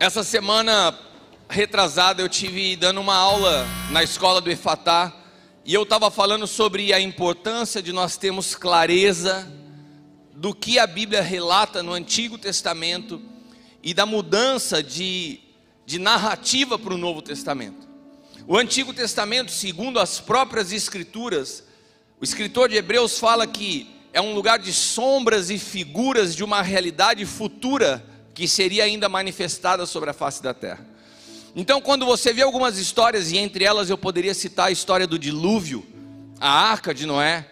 Essa semana retrasada eu tive dando uma aula na escola do Efatá e eu estava falando sobre a importância de nós termos clareza do que a Bíblia relata no Antigo Testamento e da mudança de, de narrativa para o Novo Testamento. O Antigo Testamento, segundo as próprias Escrituras, o escritor de Hebreus fala que é um lugar de sombras e figuras de uma realidade futura que seria ainda manifestada sobre a face da terra. Então, quando você vê algumas histórias, e entre elas eu poderia citar a história do dilúvio, a arca de Noé,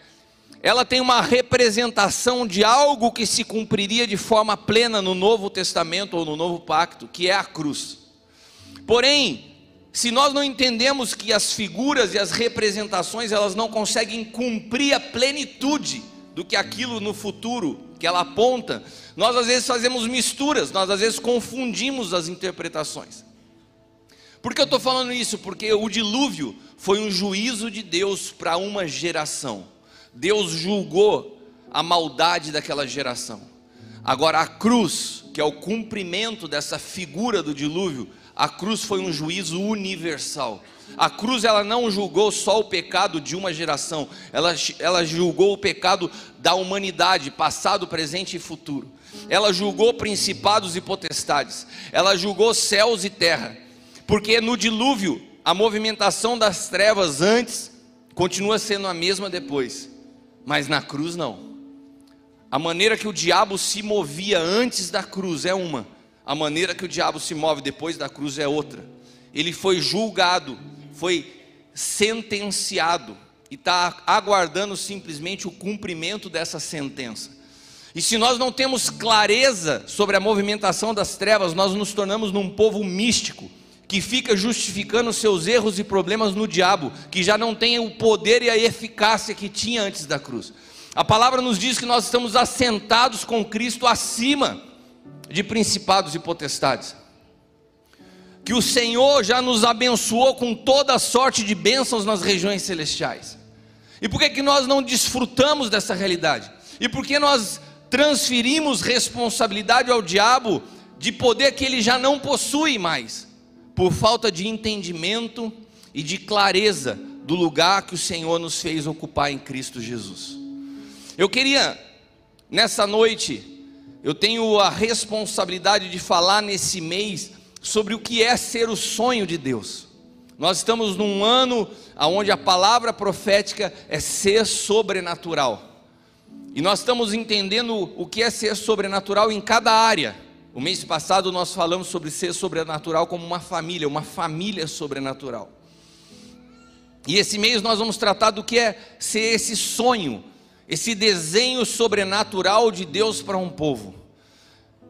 ela tem uma representação de algo que se cumpriria de forma plena no Novo Testamento ou no Novo Pacto, que é a cruz. Porém, se nós não entendemos que as figuras e as representações elas não conseguem cumprir a plenitude do que aquilo no futuro que ela aponta, nós às vezes fazemos misturas, nós às vezes confundimos as interpretações. Por que eu estou falando isso? Porque o dilúvio foi um juízo de Deus para uma geração. Deus julgou a maldade daquela geração. Agora, a cruz, que é o cumprimento dessa figura do dilúvio, a cruz foi um juízo universal. A cruz ela não julgou só o pecado de uma geração, ela, ela julgou o pecado da humanidade, passado, presente e futuro. Ela julgou principados e potestades, ela julgou céus e terra, porque no dilúvio a movimentação das trevas antes continua sendo a mesma depois, mas na cruz não. A maneira que o diabo se movia antes da cruz é uma, a maneira que o diabo se move depois da cruz é outra. Ele foi julgado foi sentenciado e está aguardando simplesmente o cumprimento dessa sentença. E se nós não temos clareza sobre a movimentação das trevas, nós nos tornamos num povo místico que fica justificando seus erros e problemas no diabo, que já não tem o poder e a eficácia que tinha antes da cruz. A palavra nos diz que nós estamos assentados com Cristo acima de principados e potestades que o Senhor já nos abençoou com toda sorte de bênçãos nas regiões celestiais. E por que, que nós não desfrutamos dessa realidade? E por que nós transferimos responsabilidade ao diabo de poder que ele já não possui mais? Por falta de entendimento e de clareza do lugar que o Senhor nos fez ocupar em Cristo Jesus. Eu queria, nessa noite, eu tenho a responsabilidade de falar nesse mês sobre o que é ser o sonho de Deus. Nós estamos num ano onde a palavra profética é ser sobrenatural. E nós estamos entendendo o que é ser sobrenatural em cada área. O mês passado nós falamos sobre ser sobrenatural como uma família, uma família sobrenatural. E esse mês nós vamos tratar do que é ser esse sonho, esse desenho sobrenatural de Deus para um povo.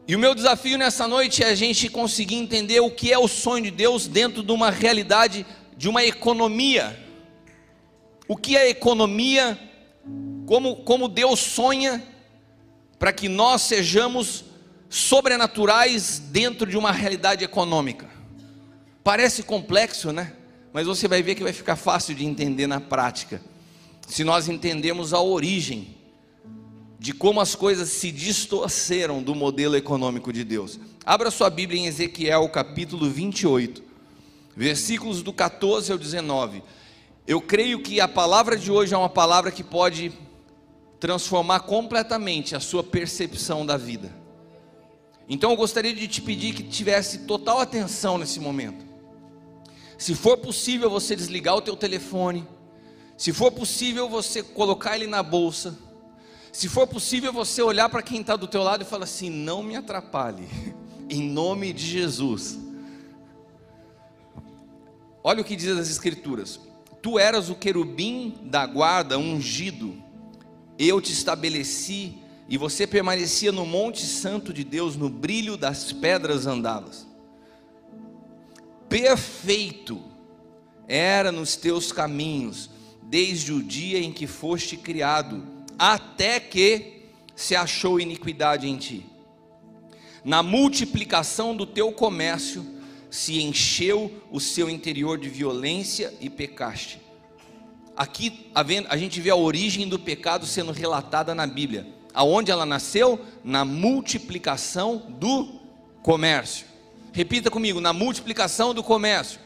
E o meu desafio nessa noite é a gente conseguir entender o que é o sonho de Deus dentro de uma realidade, de uma economia. O que é economia, como, como Deus sonha para que nós sejamos sobrenaturais dentro de uma realidade econômica. Parece complexo, né? Mas você vai ver que vai ficar fácil de entender na prática, se nós entendemos a origem de como as coisas se distorceram do modelo econômico de Deus. Abra sua Bíblia em Ezequiel capítulo 28, versículos do 14 ao 19. Eu creio que a palavra de hoje é uma palavra que pode transformar completamente a sua percepção da vida. Então eu gostaria de te pedir que tivesse total atenção nesse momento. Se for possível você desligar o teu telefone, se for possível você colocar ele na bolsa, se for possível você olhar para quem está do teu lado e falar assim: não me atrapalhe, em nome de Jesus. Olha o que diz as Escrituras: Tu eras o querubim da guarda ungido, eu te estabeleci, e você permanecia no Monte Santo de Deus, no brilho das pedras andavas. Perfeito era nos teus caminhos, desde o dia em que foste criado até que se achou iniquidade em ti. Na multiplicação do teu comércio se encheu o seu interior de violência e pecaste. Aqui a gente vê a origem do pecado sendo relatada na Bíblia. Aonde ela nasceu? Na multiplicação do comércio. Repita comigo: na multiplicação do comércio.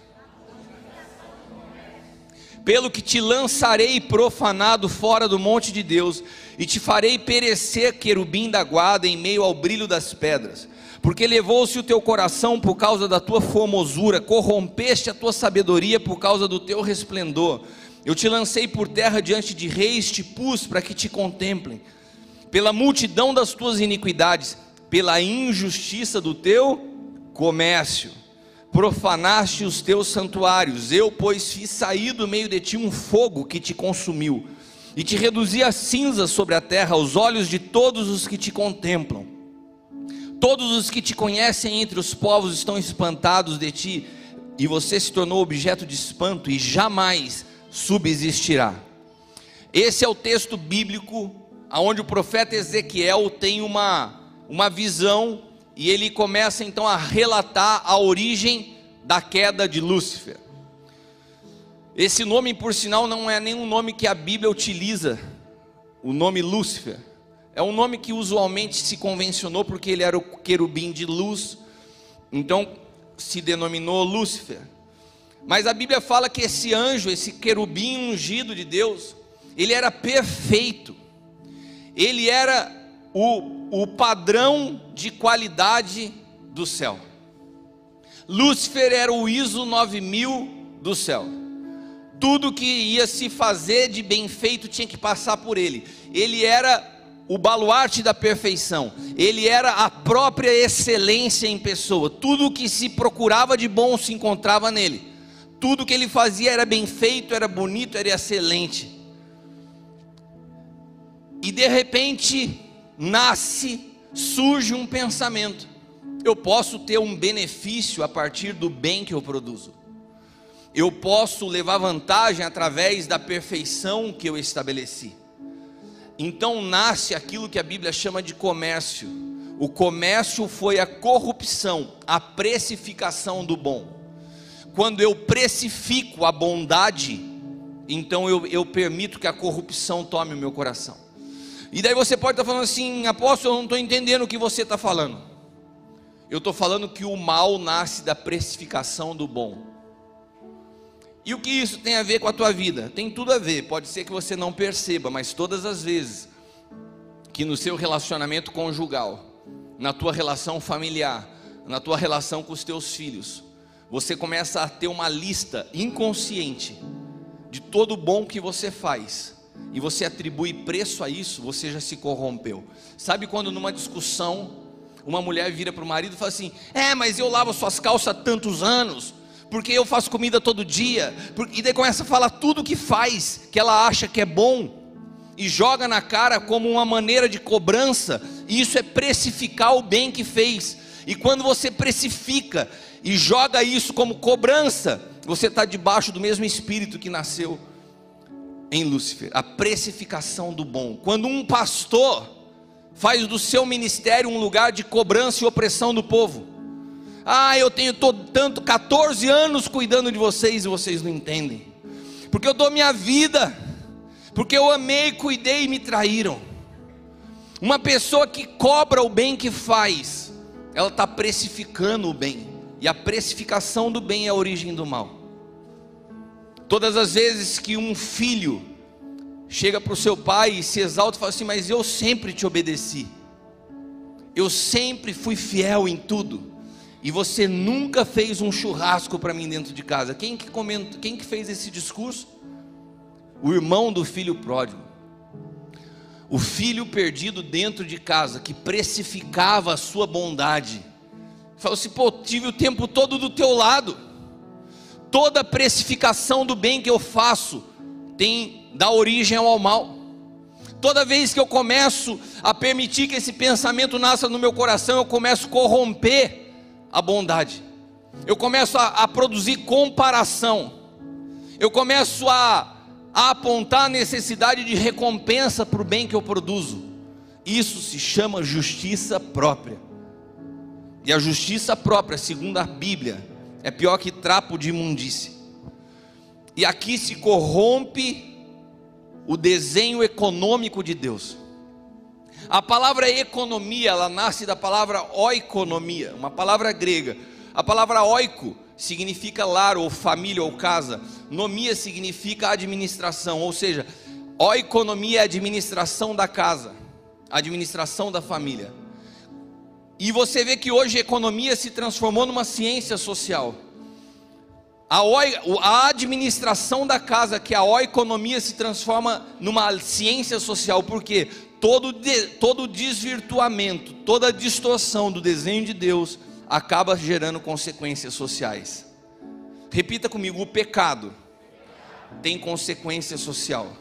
Pelo que te lançarei profanado fora do monte de Deus, e te farei perecer, querubim da guarda, em meio ao brilho das pedras. Porque levou-se o teu coração por causa da tua formosura, corrompeste a tua sabedoria por causa do teu resplendor. Eu te lancei por terra diante de reis, te pus para que te contemplem. Pela multidão das tuas iniquidades, pela injustiça do teu comércio profanaste os teus santuários. Eu, pois, fiz sair do meio de ti um fogo que te consumiu, e te reduzi a cinza sobre a terra, aos olhos de todos os que te contemplam. Todos os que te conhecem entre os povos estão espantados de ti, e você se tornou objeto de espanto e jamais subsistirá. Esse é o texto bíblico onde o profeta Ezequiel tem uma, uma visão e ele começa então a relatar a origem da queda de Lúcifer. Esse nome, por sinal, não é nenhum nome que a Bíblia utiliza, o nome Lúcifer. É um nome que usualmente se convencionou porque ele era o querubim de luz, então se denominou Lúcifer. Mas a Bíblia fala que esse anjo, esse querubim ungido de Deus, ele era perfeito, ele era o, o padrão de qualidade do céu. Lúcifer era o ISO 9000 do céu. Tudo que ia se fazer de bem feito tinha que passar por ele. Ele era o baluarte da perfeição. Ele era a própria excelência em pessoa. Tudo que se procurava de bom se encontrava nele. Tudo que ele fazia era bem feito, era bonito, era excelente. E de repente, nasce, surge um pensamento. Eu posso ter um benefício a partir do bem que eu produzo. Eu posso levar vantagem através da perfeição que eu estabeleci. Então nasce aquilo que a Bíblia chama de comércio. O comércio foi a corrupção, a precificação do bom. Quando eu precifico a bondade, então eu, eu permito que a corrupção tome o meu coração. E daí você pode estar falando assim, apóstolo, eu não estou entendendo o que você está falando. Eu estou falando que o mal nasce da precificação do bom. E o que isso tem a ver com a tua vida? Tem tudo a ver. Pode ser que você não perceba, mas todas as vezes que no seu relacionamento conjugal, na tua relação familiar, na tua relação com os teus filhos, você começa a ter uma lista inconsciente de todo o bom que você faz e você atribui preço a isso, você já se corrompeu. Sabe quando numa discussão uma mulher vira para o marido e fala assim: É, mas eu lavo suas calças há tantos anos, porque eu faço comida todo dia, e daí começa a falar tudo que faz, que ela acha que é bom, e joga na cara como uma maneira de cobrança, e isso é precificar o bem que fez. E quando você precifica e joga isso como cobrança, você está debaixo do mesmo espírito que nasceu em Lúcifer, a precificação do bom. Quando um pastor faz do seu ministério um lugar de cobrança e opressão do povo. Ah, eu tenho todo, tanto 14 anos cuidando de vocês e vocês não entendem. Porque eu dou minha vida, porque eu amei, cuidei e me traíram. Uma pessoa que cobra o bem que faz, ela está precificando o bem, e a precificação do bem é a origem do mal. Todas as vezes que um filho chega para o seu pai e se exalta e fala assim: Mas eu sempre te obedeci, eu sempre fui fiel em tudo, e você nunca fez um churrasco para mim dentro de casa. Quem que, quem que fez esse discurso? O irmão do filho pródigo, o filho perdido dentro de casa, que precificava a sua bondade, falou assim: Pô, tive o tempo todo do teu lado toda precificação do bem que eu faço tem dá origem ao mal. Toda vez que eu começo a permitir que esse pensamento nasça no meu coração, eu começo a corromper a bondade. Eu começo a, a produzir comparação. Eu começo a, a apontar a necessidade de recompensa para o bem que eu produzo. Isso se chama justiça própria. E a justiça própria, segundo a Bíblia, é pior que trapo de imundície. E aqui se corrompe o desenho econômico de Deus. A palavra economia, ela nasce da palavra oikonomia, uma palavra grega. A palavra oiko significa lar ou família ou casa. Nomia significa administração, ou seja, oikonomia é a administração da casa, administração da família. E você vê que hoje a economia se transformou numa ciência social. A, o, a administração da casa, que é a oikonomia se transforma numa ciência social, porque todo, de, todo desvirtuamento, toda distorção do desenho de Deus acaba gerando consequências sociais. Repita comigo: o pecado tem consequência social.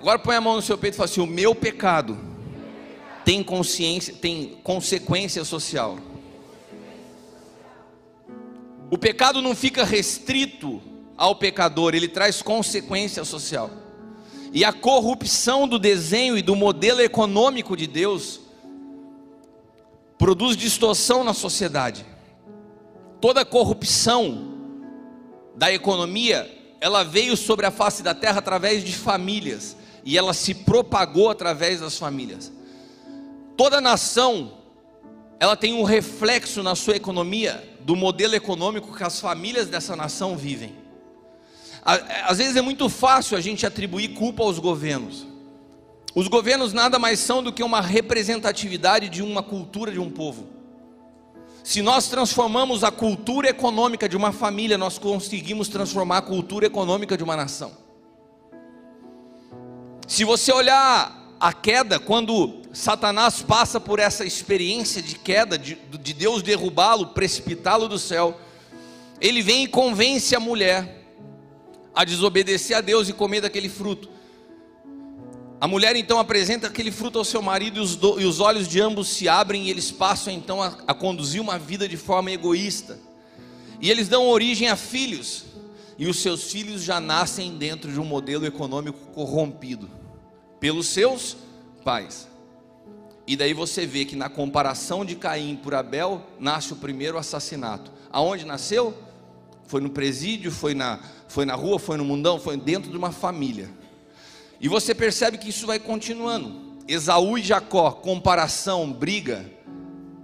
Agora põe a mão no seu peito e fala assim: o meu pecado tem consciência, tem consequência social. O pecado não fica restrito ao pecador, ele traz consequência social. E a corrupção do desenho e do modelo econômico de Deus produz distorção na sociedade. Toda corrupção da economia, ela veio sobre a face da terra através de famílias e ela se propagou através das famílias. Toda nação ela tem um reflexo na sua economia do modelo econômico que as famílias dessa nação vivem. Às vezes é muito fácil a gente atribuir culpa aos governos. Os governos nada mais são do que uma representatividade de uma cultura de um povo. Se nós transformamos a cultura econômica de uma família, nós conseguimos transformar a cultura econômica de uma nação. Se você olhar a queda, quando Satanás passa por essa experiência de queda, de, de Deus derrubá-lo, precipitá-lo do céu, ele vem e convence a mulher a desobedecer a Deus e comer daquele fruto. A mulher então apresenta aquele fruto ao seu marido e os, do, e os olhos de ambos se abrem e eles passam então a, a conduzir uma vida de forma egoísta. E eles dão origem a filhos, e os seus filhos já nascem dentro de um modelo econômico corrompido pelos seus pais. E daí você vê que na comparação de Caim por Abel, nasce o primeiro assassinato. Aonde nasceu? Foi no presídio, foi na, foi na rua, foi no mundão, foi dentro de uma família. E você percebe que isso vai continuando. Esaú e Jacó, comparação, briga,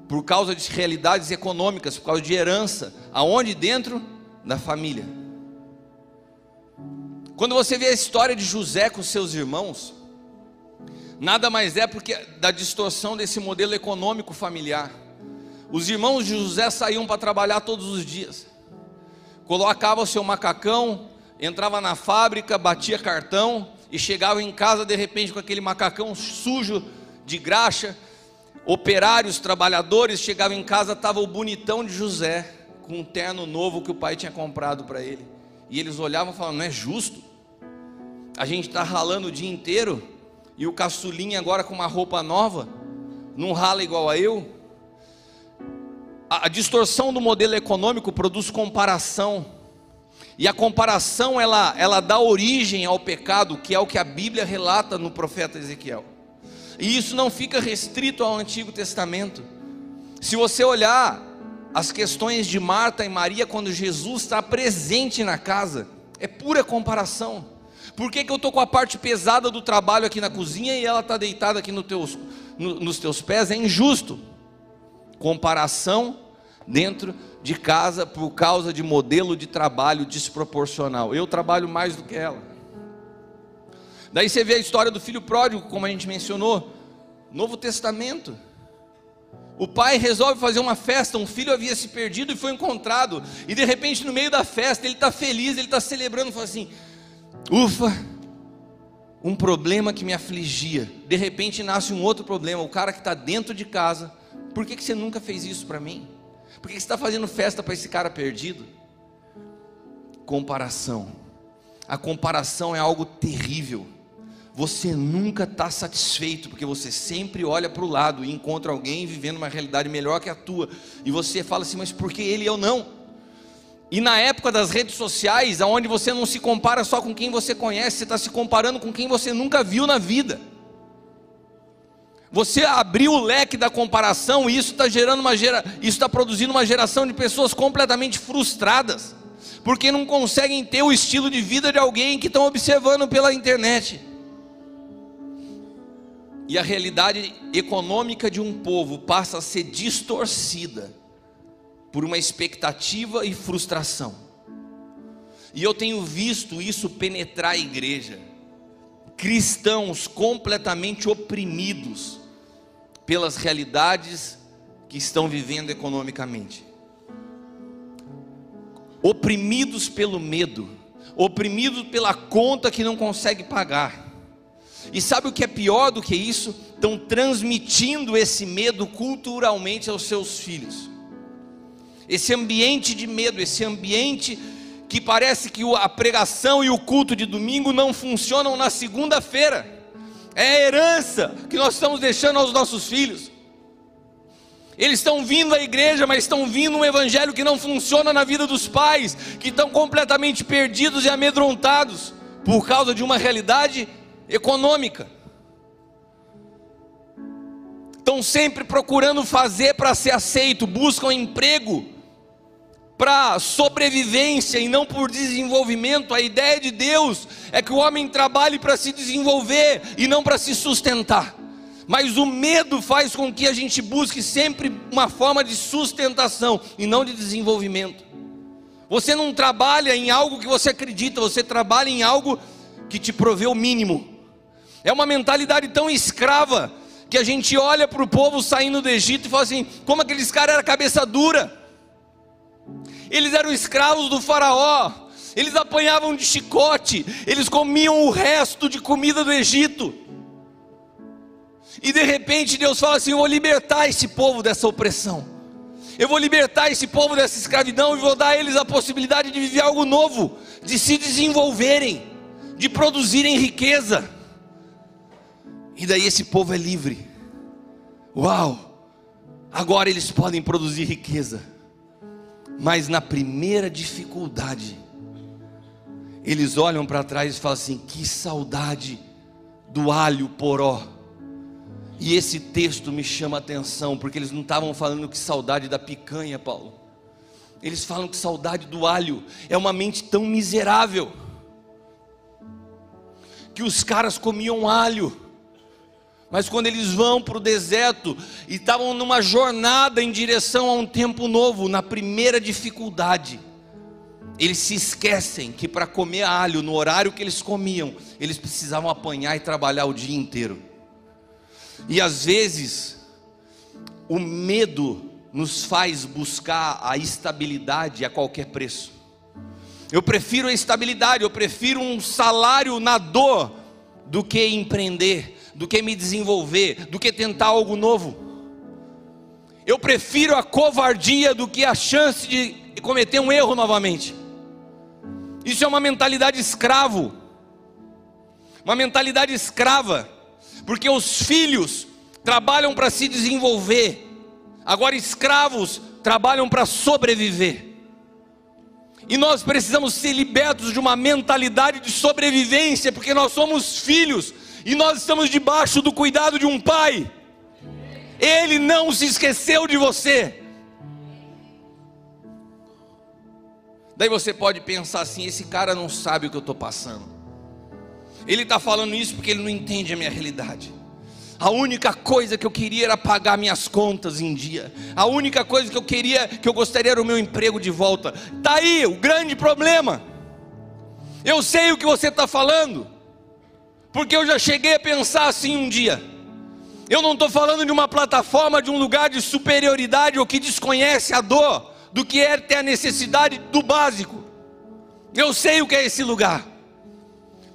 por causa de realidades econômicas, por causa de herança, aonde dentro da família. Quando você vê a história de José com seus irmãos, nada mais é porque da distorção desse modelo econômico familiar. Os irmãos de José saíam para trabalhar todos os dias colocava o seu macacão, entrava na fábrica, batia cartão e chegava em casa de repente com aquele macacão sujo de graxa. Operários, trabalhadores chegavam em casa, estava o bonitão de José com um terno novo que o pai tinha comprado para ele. E eles olhavam e falavam: Não é justo. A gente está ralando o dia inteiro e o caçulinha agora com uma roupa nova, não rala igual a eu a, distorção do modelo econômico produz comparação. E a comparação ela, ela dá origem ao pecado, que é o que a Bíblia relata no profeta Ezequiel. E isso não fica restrito ao Antigo Testamento. Se você olhar as questões de Marta e Maria quando Jesus está presente na casa, é pura comparação. Por que, que eu estou com a parte pesada do trabalho aqui na cozinha e ela está deitada aqui no teus, no, nos teus pés? É injusto comparação dentro de casa por causa de modelo de trabalho desproporcional. Eu trabalho mais do que ela. Daí você vê a história do filho pródigo, como a gente mencionou, Novo Testamento. O pai resolve fazer uma festa, um filho havia se perdido e foi encontrado, e de repente no meio da festa ele está feliz, ele está celebrando, fala assim: ufa, um problema que me afligia, de repente nasce um outro problema, o cara que está dentro de casa por que, que você nunca fez isso para mim? Por que, que você está fazendo festa para esse cara perdido? Comparação. A comparação é algo terrível. Você nunca está satisfeito, porque você sempre olha para o lado e encontra alguém vivendo uma realidade melhor que a tua. E você fala assim, mas por que ele e eu não? E na época das redes sociais, onde você não se compara só com quem você conhece, você está se comparando com quem você nunca viu na vida. Você abriu o leque da comparação e isso está gerando uma gera, isso está produzindo uma geração de pessoas completamente frustradas, porque não conseguem ter o estilo de vida de alguém que estão observando pela internet. E a realidade econômica de um povo passa a ser distorcida por uma expectativa e frustração. E eu tenho visto isso penetrar a igreja. Cristãos completamente oprimidos pelas realidades que estão vivendo economicamente. Oprimidos pelo medo, oprimidos pela conta que não consegue pagar. E sabe o que é pior do que isso? Estão transmitindo esse medo culturalmente aos seus filhos esse ambiente de medo, esse ambiente que parece que a pregação e o culto de domingo não funcionam na segunda-feira. É a herança que nós estamos deixando aos nossos filhos. Eles estão vindo à igreja, mas estão vindo um evangelho que não funciona na vida dos pais, que estão completamente perdidos e amedrontados por causa de uma realidade econômica. Estão sempre procurando fazer para ser aceito, buscam emprego para sobrevivência e não por desenvolvimento. A ideia de Deus é que o homem trabalhe para se desenvolver e não para se sustentar. Mas o medo faz com que a gente busque sempre uma forma de sustentação e não de desenvolvimento. Você não trabalha em algo que você acredita, você trabalha em algo que te provê o mínimo. É uma mentalidade tão escrava que a gente olha para o povo saindo do Egito e fala assim: como aqueles caras eram cabeça dura eles eram escravos do Faraó, eles apanhavam de chicote, eles comiam o resto de comida do Egito. E de repente Deus fala assim: Eu vou libertar esse povo dessa opressão, eu vou libertar esse povo dessa escravidão e vou dar a eles a possibilidade de viver algo novo, de se desenvolverem, de produzirem riqueza. E daí esse povo é livre. Uau! Agora eles podem produzir riqueza. Mas na primeira dificuldade, eles olham para trás e falam assim: que saudade do alho poró. E esse texto me chama a atenção, porque eles não estavam falando que saudade da picanha, Paulo. Eles falam que saudade do alho é uma mente tão miserável que os caras comiam alho mas quando eles vão para o deserto e estavam numa jornada em direção a um tempo novo, na primeira dificuldade, eles se esquecem que para comer alho no horário que eles comiam, eles precisavam apanhar e trabalhar o dia inteiro. E às vezes, o medo nos faz buscar a estabilidade a qualquer preço. Eu prefiro a estabilidade, eu prefiro um salário na dor do que empreender do que me desenvolver, do que tentar algo novo. Eu prefiro a covardia do que a chance de cometer um erro novamente. Isso é uma mentalidade escravo. Uma mentalidade escrava, porque os filhos trabalham para se desenvolver, agora escravos trabalham para sobreviver. E nós precisamos ser libertos de uma mentalidade de sobrevivência, porque nós somos filhos e nós estamos debaixo do cuidado de um pai. Ele não se esqueceu de você. Daí você pode pensar assim: esse cara não sabe o que eu estou passando. Ele está falando isso porque ele não entende a minha realidade. A única coisa que eu queria era pagar minhas contas em dia. A única coisa que eu queria, que eu gostaria era o meu emprego de volta. Está aí o grande problema. Eu sei o que você está falando porque eu já cheguei a pensar assim um dia. Eu não estou falando de uma plataforma, de um lugar de superioridade ou que desconhece a dor do que é ter a necessidade do básico. Eu sei o que é esse lugar.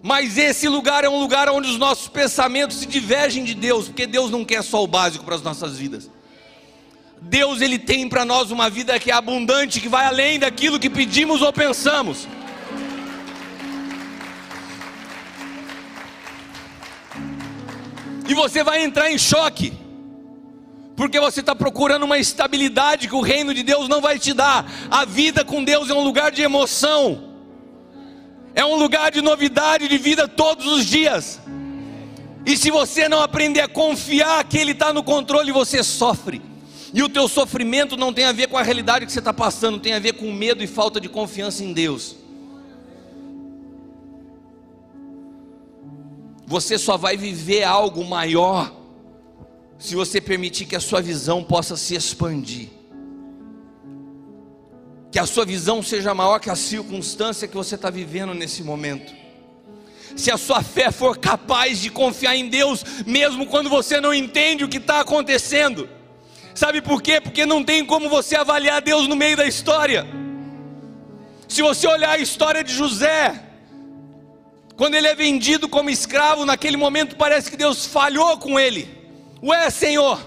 Mas esse lugar é um lugar onde os nossos pensamentos se divergem de Deus, porque Deus não quer só o básico para as nossas vidas. Deus ele tem para nós uma vida que é abundante, que vai além daquilo que pedimos ou pensamos. E você vai entrar em choque, porque você está procurando uma estabilidade que o reino de Deus não vai te dar. A vida com Deus é um lugar de emoção, é um lugar de novidade de vida todos os dias. E se você não aprender a confiar que Ele está no controle, você sofre. E o teu sofrimento não tem a ver com a realidade que você está passando, tem a ver com medo e falta de confiança em Deus. Você só vai viver algo maior se você permitir que a sua visão possa se expandir. a sua visão seja maior que a circunstância que você está vivendo nesse momento. Se a sua fé for capaz de confiar em Deus, mesmo quando você não entende o que está acontecendo. Sabe por quê? Porque não tem como você avaliar Deus no meio da história. Se você olhar a história de José, quando ele é vendido como escravo, naquele momento parece que Deus falhou com ele. Ué, Senhor,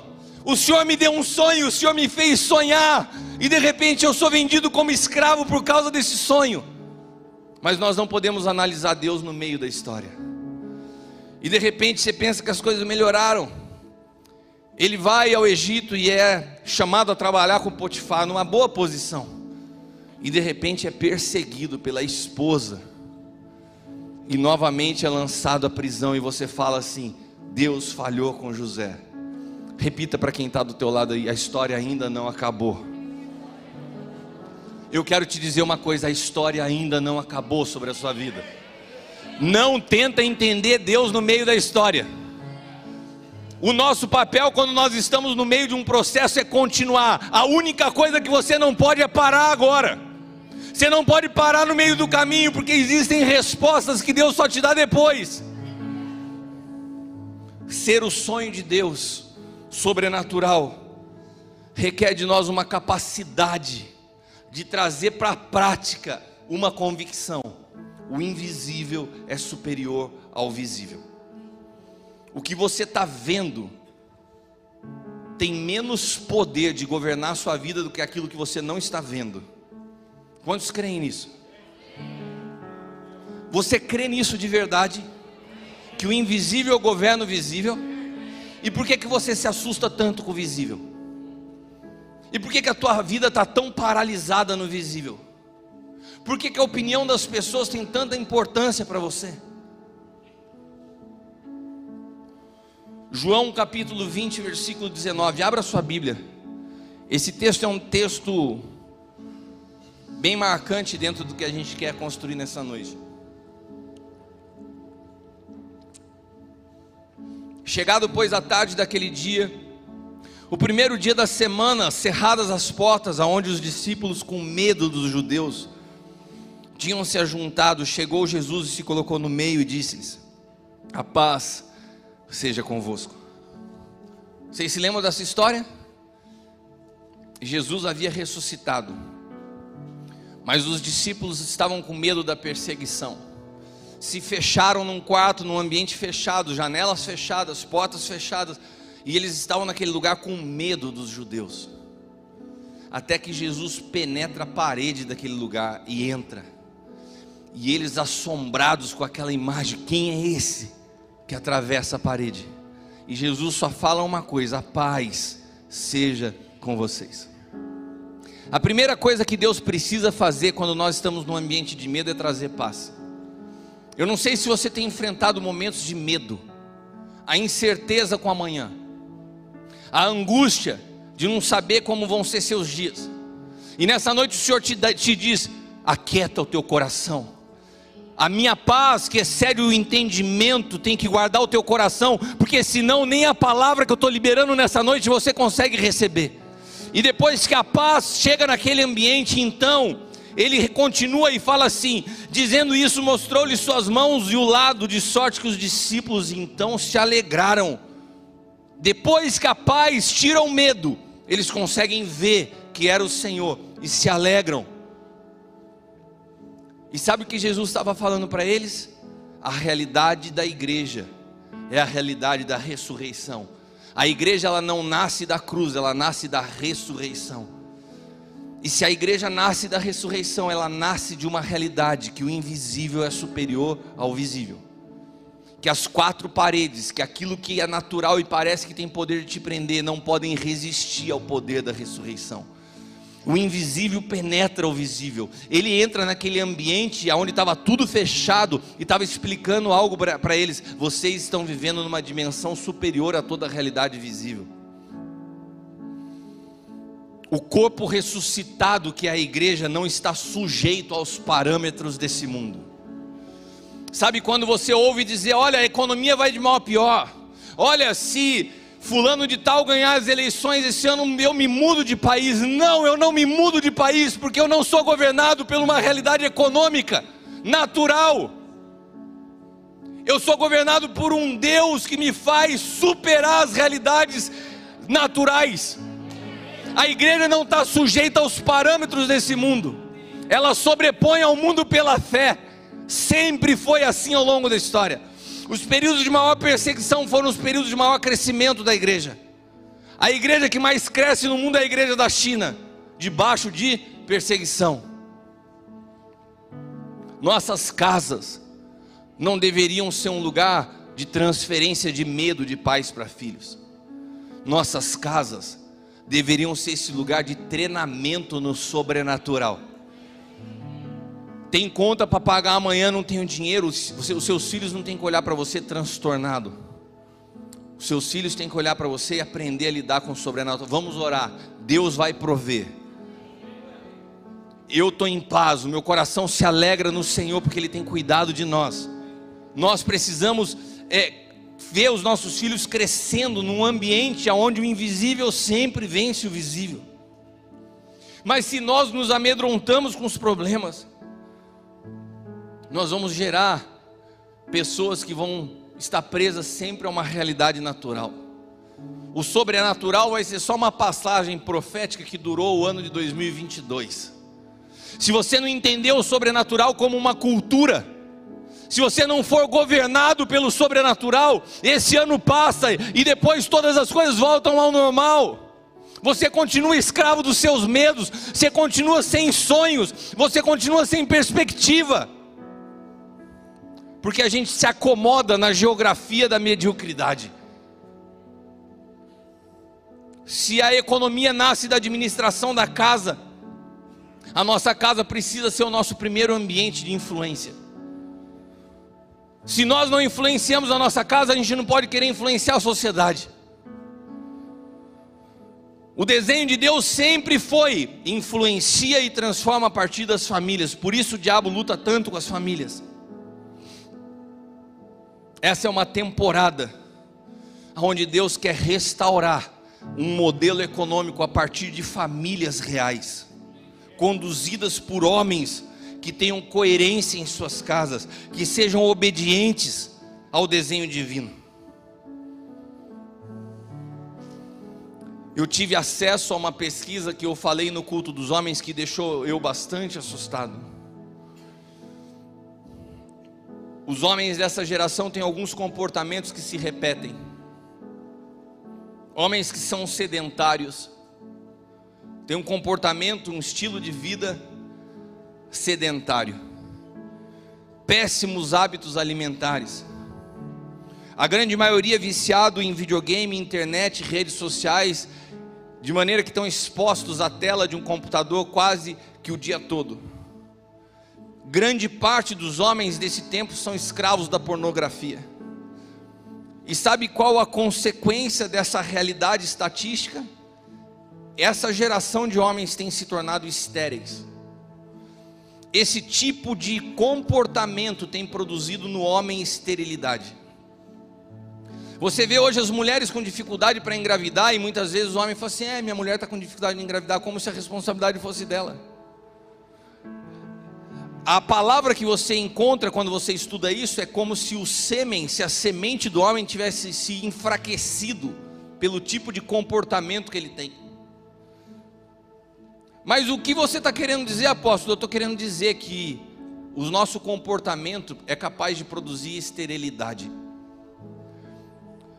o Senhor me deu um sonho, o Senhor me fez sonhar, e de repente eu sou vendido como escravo por causa desse sonho. Mas nós não podemos analisar Deus no meio da história. E de repente você pensa que as coisas melhoraram. Ele vai ao Egito e é chamado a trabalhar com Potifar numa boa posição. E de repente é perseguido pela esposa. E novamente é lançado à prisão e você fala assim: Deus falhou com José. Repita para quem está do teu lado aí, a história ainda não acabou. Eu quero te dizer uma coisa: a história ainda não acabou sobre a sua vida. Não tenta entender Deus no meio da história. O nosso papel quando nós estamos no meio de um processo é continuar. A única coisa que você não pode é parar agora. Você não pode parar no meio do caminho, porque existem respostas que Deus só te dá depois. Ser o sonho de Deus sobrenatural requer de nós uma capacidade de trazer para a prática uma convicção: o invisível é superior ao visível. O que você está vendo tem menos poder de governar a sua vida do que aquilo que você não está vendo. Quantos creem nisso? Você crê nisso de verdade? Que o invisível governa o visível? E por que, que você se assusta tanto com o visível? E por que, que a tua vida está tão paralisada no visível? Por que, que a opinião das pessoas tem tanta importância para você? João capítulo 20, versículo 19. Abra sua Bíblia. Esse texto é um texto bem marcante dentro do que a gente quer construir nessa noite. Chegado, pois, a tarde daquele dia, o primeiro dia da semana, cerradas as portas, aonde os discípulos, com medo dos judeus, tinham se ajuntado, chegou Jesus e se colocou no meio e disse-lhes: A paz seja convosco. Vocês se lembram dessa história? Jesus havia ressuscitado, mas os discípulos estavam com medo da perseguição. Se fecharam num quarto, num ambiente fechado, janelas fechadas, portas fechadas e eles estavam naquele lugar com medo dos judeus. Até que Jesus penetra a parede daquele lugar e entra. E eles assombrados com aquela imagem, quem é esse que atravessa a parede? E Jesus só fala uma coisa: a paz seja com vocês. A primeira coisa que Deus precisa fazer quando nós estamos num ambiente de medo é trazer paz. Eu não sei se você tem enfrentado momentos de medo, a incerteza com amanhã a angústia de não saber como vão ser seus dias. E nessa noite o Senhor te, te diz: aquieta o teu coração. A minha paz, que excede o entendimento, tem que guardar o teu coração, porque senão nem a palavra que eu estou liberando nessa noite você consegue receber. E depois que a paz chega naquele ambiente, então ele continua e fala assim: dizendo isso, mostrou-lhe suas mãos e o lado, de sorte que os discípulos então se alegraram. Depois que a paz tira o medo, eles conseguem ver que era o Senhor e se alegram. E sabe o que Jesus estava falando para eles? A realidade da igreja é a realidade da ressurreição. A igreja ela não nasce da cruz, ela nasce da ressurreição. E se a igreja nasce da ressurreição, ela nasce de uma realidade que o invisível é superior ao visível que as quatro paredes, que aquilo que é natural e parece que tem poder de te prender, não podem resistir ao poder da ressurreição. O invisível penetra o visível. Ele entra naquele ambiente onde estava tudo fechado e estava explicando algo para eles. Vocês estão vivendo numa dimensão superior a toda a realidade visível. O corpo ressuscitado que é a igreja não está sujeito aos parâmetros desse mundo. Sabe quando você ouve dizer: olha, a economia vai de mal a pior, olha, se fulano de tal ganhar as eleições esse ano, eu me mudo de país. Não, eu não me mudo de país, porque eu não sou governado por uma realidade econômica, natural. Eu sou governado por um Deus que me faz superar as realidades naturais. A igreja não está sujeita aos parâmetros desse mundo, ela sobrepõe ao mundo pela fé. Sempre foi assim ao longo da história. Os períodos de maior perseguição foram os períodos de maior crescimento da igreja. A igreja que mais cresce no mundo é a igreja da China, debaixo de perseguição. Nossas casas não deveriam ser um lugar de transferência de medo de pais para filhos. Nossas casas deveriam ser esse lugar de treinamento no sobrenatural tem conta para pagar amanhã, não tenho dinheiro, você, os seus filhos não têm que olhar para você transtornado. Os seus filhos têm que olhar para você e aprender a lidar com o sobrenatural. Vamos orar. Deus vai prover. Eu estou em paz, o meu coração se alegra no Senhor porque Ele tem cuidado de nós. Nós precisamos é, ver os nossos filhos crescendo num ambiente onde o invisível sempre vence o visível. Mas se nós nos amedrontamos com os problemas, nós vamos gerar pessoas que vão estar presas sempre a uma realidade natural. O sobrenatural vai ser só uma passagem profética que durou o ano de 2022. Se você não entendeu o sobrenatural como uma cultura, se você não for governado pelo sobrenatural, esse ano passa e depois todas as coisas voltam ao normal. Você continua escravo dos seus medos, você continua sem sonhos, você continua sem perspectiva porque a gente se acomoda na geografia da mediocridade. Se a economia nasce da administração da casa, a nossa casa precisa ser o nosso primeiro ambiente de influência. Se nós não influenciamos a nossa casa, a gente não pode querer influenciar a sociedade. O desenho de Deus sempre foi influencia e transforma a partir das famílias. Por isso o diabo luta tanto com as famílias. Essa é uma temporada onde Deus quer restaurar um modelo econômico a partir de famílias reais, conduzidas por homens que tenham coerência em suas casas, que sejam obedientes ao desenho divino. Eu tive acesso a uma pesquisa que eu falei no culto dos homens que deixou eu bastante assustado. Os homens dessa geração têm alguns comportamentos que se repetem. Homens que são sedentários, têm um comportamento, um estilo de vida sedentário, péssimos hábitos alimentares. A grande maioria viciado em videogame, internet, redes sociais, de maneira que estão expostos à tela de um computador quase que o dia todo grande parte dos homens desse tempo são escravos da pornografia. E sabe qual a consequência dessa realidade estatística? Essa geração de homens tem se tornado estéreis. Esse tipo de comportamento tem produzido no homem esterilidade. Você vê hoje as mulheres com dificuldade para engravidar, e muitas vezes o homem fala assim: é, minha mulher está com dificuldade de engravidar, como se a responsabilidade fosse dela. A palavra que você encontra quando você estuda isso é como se o sêmen, se a semente do homem tivesse se enfraquecido pelo tipo de comportamento que ele tem. Mas o que você está querendo dizer, apóstolo? Eu estou querendo dizer que o nosso comportamento é capaz de produzir esterilidade.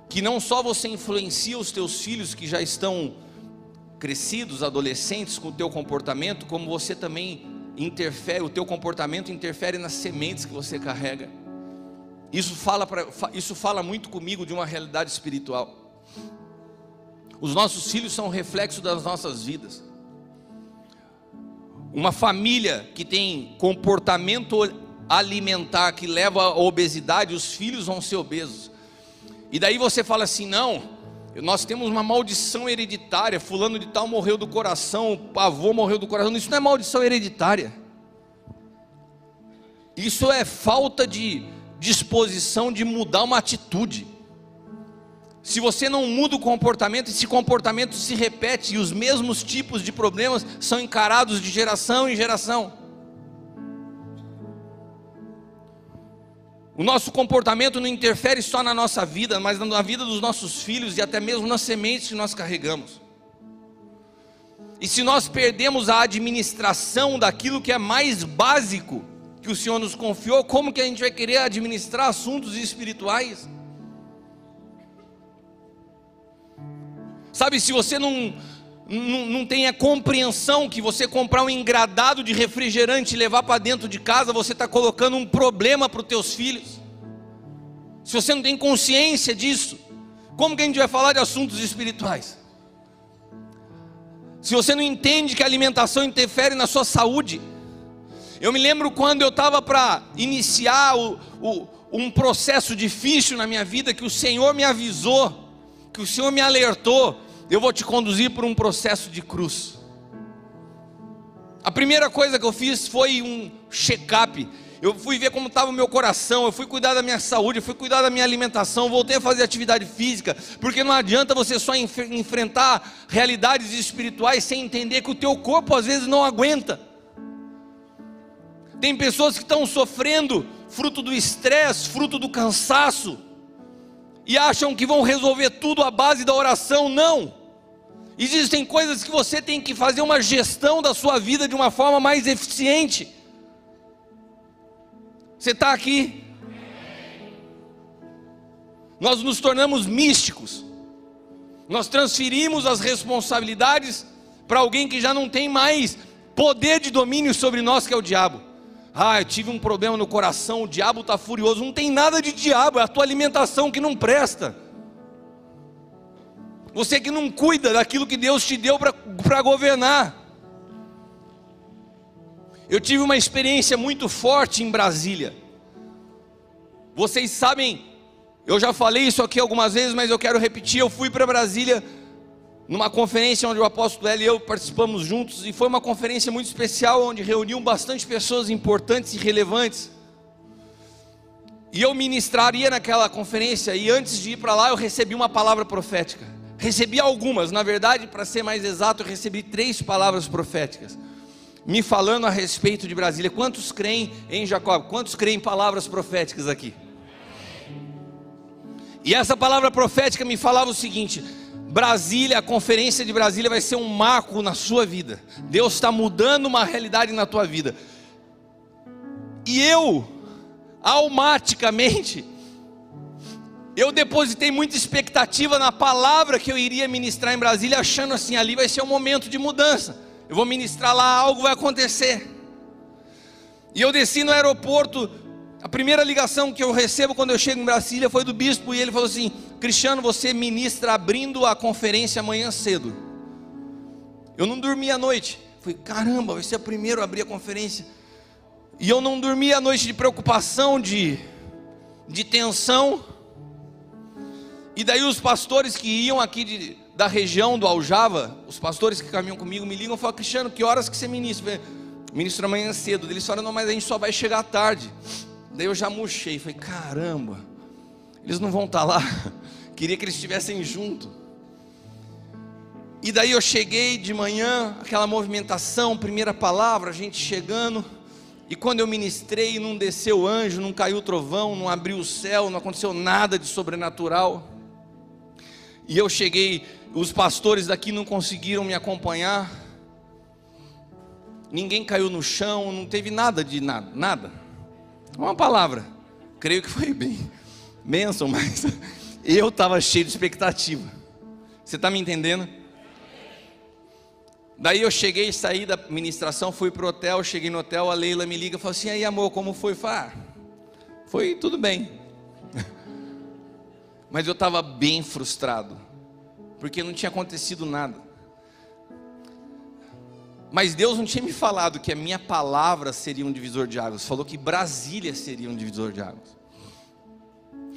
Que não só você influencia os teus filhos que já estão crescidos, adolescentes, com o teu comportamento, como você também interfere, o teu comportamento interfere nas sementes que você carrega. Isso fala, pra, isso fala muito comigo de uma realidade espiritual. Os nossos filhos são reflexo das nossas vidas. Uma família que tem comportamento alimentar que leva à obesidade, os filhos vão ser obesos. E daí você fala assim: não, nós temos uma maldição hereditária. Fulano de tal morreu do coração, o avô morreu do coração. Isso não é maldição hereditária. Isso é falta de disposição de mudar uma atitude. se você não muda o comportamento, esse comportamento se repete e os mesmos tipos de problemas são encarados de geração em geração. O nosso comportamento não interfere só na nossa vida, mas na vida dos nossos filhos e até mesmo nas sementes que nós carregamos. E se nós perdemos a administração daquilo que é mais básico que o Senhor nos confiou, como que a gente vai querer administrar assuntos espirituais? Sabe, se você não, não, tem a compreensão que você comprar um engradado de refrigerante e levar para dentro de casa, você está colocando um problema para os teus filhos. Se você não tem consciência disso, como que a gente vai falar de assuntos espirituais? Se você não entende que a alimentação interfere na sua saúde, eu me lembro quando eu estava para iniciar o, o, um processo difícil na minha vida, que o Senhor me avisou, que o Senhor me alertou, eu vou te conduzir por um processo de cruz. A primeira coisa que eu fiz foi um check-up. Eu fui ver como estava o meu coração, eu fui cuidar da minha saúde, eu fui cuidar da minha alimentação, voltei a fazer atividade física, porque não adianta você só enf enfrentar realidades espirituais sem entender que o teu corpo às vezes não aguenta. Tem pessoas que estão sofrendo fruto do estresse, fruto do cansaço, e acham que vão resolver tudo à base da oração. Não. Existem coisas que você tem que fazer uma gestão da sua vida de uma forma mais eficiente. Você está aqui? Nós nos tornamos místicos. Nós transferimos as responsabilidades para alguém que já não tem mais poder de domínio sobre nós, que é o diabo. Ah, eu tive um problema no coração, o diabo está furioso. Não tem nada de diabo, é a tua alimentação que não presta. Você que não cuida daquilo que Deus te deu para governar. Eu tive uma experiência muito forte em Brasília. Vocês sabem, eu já falei isso aqui algumas vezes, mas eu quero repetir. Eu fui para Brasília numa conferência onde o apóstolo L e eu participamos juntos, e foi uma conferência muito especial, onde reuniam bastante pessoas importantes e relevantes. E eu ministraria naquela conferência, e antes de ir para lá, eu recebi uma palavra profética. Recebi algumas, na verdade, para ser mais exato, eu recebi três palavras proféticas, me falando a respeito de Brasília. Quantos creem em Jacob? Quantos creem em palavras proféticas aqui? E essa palavra profética me falava o seguinte: Brasília, a conferência de Brasília vai ser um marco na sua vida. Deus está mudando uma realidade na tua vida. E eu, automaticamente, eu depositei muita expectativa na palavra que eu iria ministrar em Brasília, achando assim: ali vai ser um momento de mudança. Eu vou ministrar lá, algo vai acontecer. E eu desci no aeroporto a primeira ligação que eu recebo quando eu chego em Brasília foi do bispo e ele falou assim: Cristiano, você ministra abrindo a conferência amanhã cedo. Eu não dormi à noite. Falei, caramba, vai ser o primeiro a abrir a conferência. E eu não dormi à noite de preocupação, de, de tensão. E daí os pastores que iam aqui de, da região do Aljava, os pastores que caminham comigo me ligam e falam, Cristiano, que horas que você ministra? Ministro amanhã cedo. Eles falam, não, mas a gente só vai chegar tarde. Daí eu já murchei, falei, caramba, eles não vão estar tá lá. Queria que eles estivessem junto. E daí eu cheguei de manhã, aquela movimentação, primeira palavra, a gente chegando. E quando eu ministrei, não desceu anjo, não caiu trovão, não abriu o céu, não aconteceu nada de sobrenatural. E eu cheguei, os pastores daqui não conseguiram me acompanhar. Ninguém caiu no chão, não teve nada de nada, nada. Uma palavra. Creio que foi bem. Benção, mas eu estava cheio de expectativa. Você está me entendendo? Daí eu cheguei, saí da ministração, fui pro hotel, cheguei no hotel, a Leila me liga e assim: aí amor, como foi? Ah, foi tudo bem. Mas eu estava bem frustrado, porque não tinha acontecido nada. Mas Deus não tinha me falado que a minha palavra seria um divisor de águas, falou que Brasília seria um divisor de águas.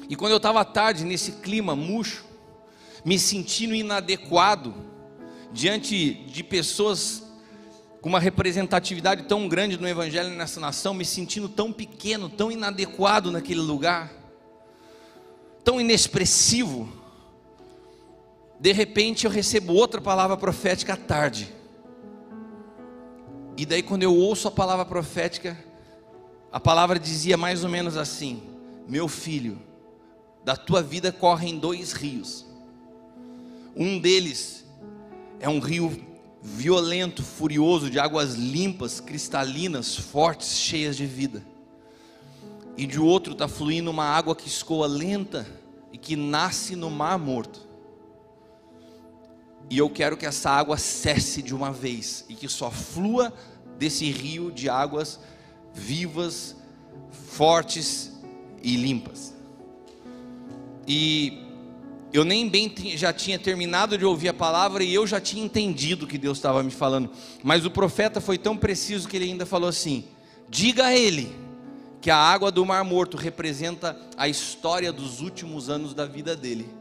E quando eu estava tarde nesse clima murcho, me sentindo inadequado diante de pessoas com uma representatividade tão grande no Evangelho nessa nação, me sentindo tão pequeno, tão inadequado naquele lugar, tão inexpressivo. De repente eu recebo outra palavra profética à tarde. E daí, quando eu ouço a palavra profética, a palavra dizia mais ou menos assim: Meu filho, da tua vida correm dois rios. Um deles é um rio violento, furioso, de águas limpas, cristalinas, fortes, cheias de vida. E de outro está fluindo uma água que escoa lenta e que nasce no mar morto. E eu quero que essa água cesse de uma vez e que só flua desse rio de águas vivas, fortes e limpas. E eu nem bem já tinha terminado de ouvir a palavra e eu já tinha entendido o que Deus estava me falando. Mas o profeta foi tão preciso que ele ainda falou assim: diga a ele que a água do Mar Morto representa a história dos últimos anos da vida dele.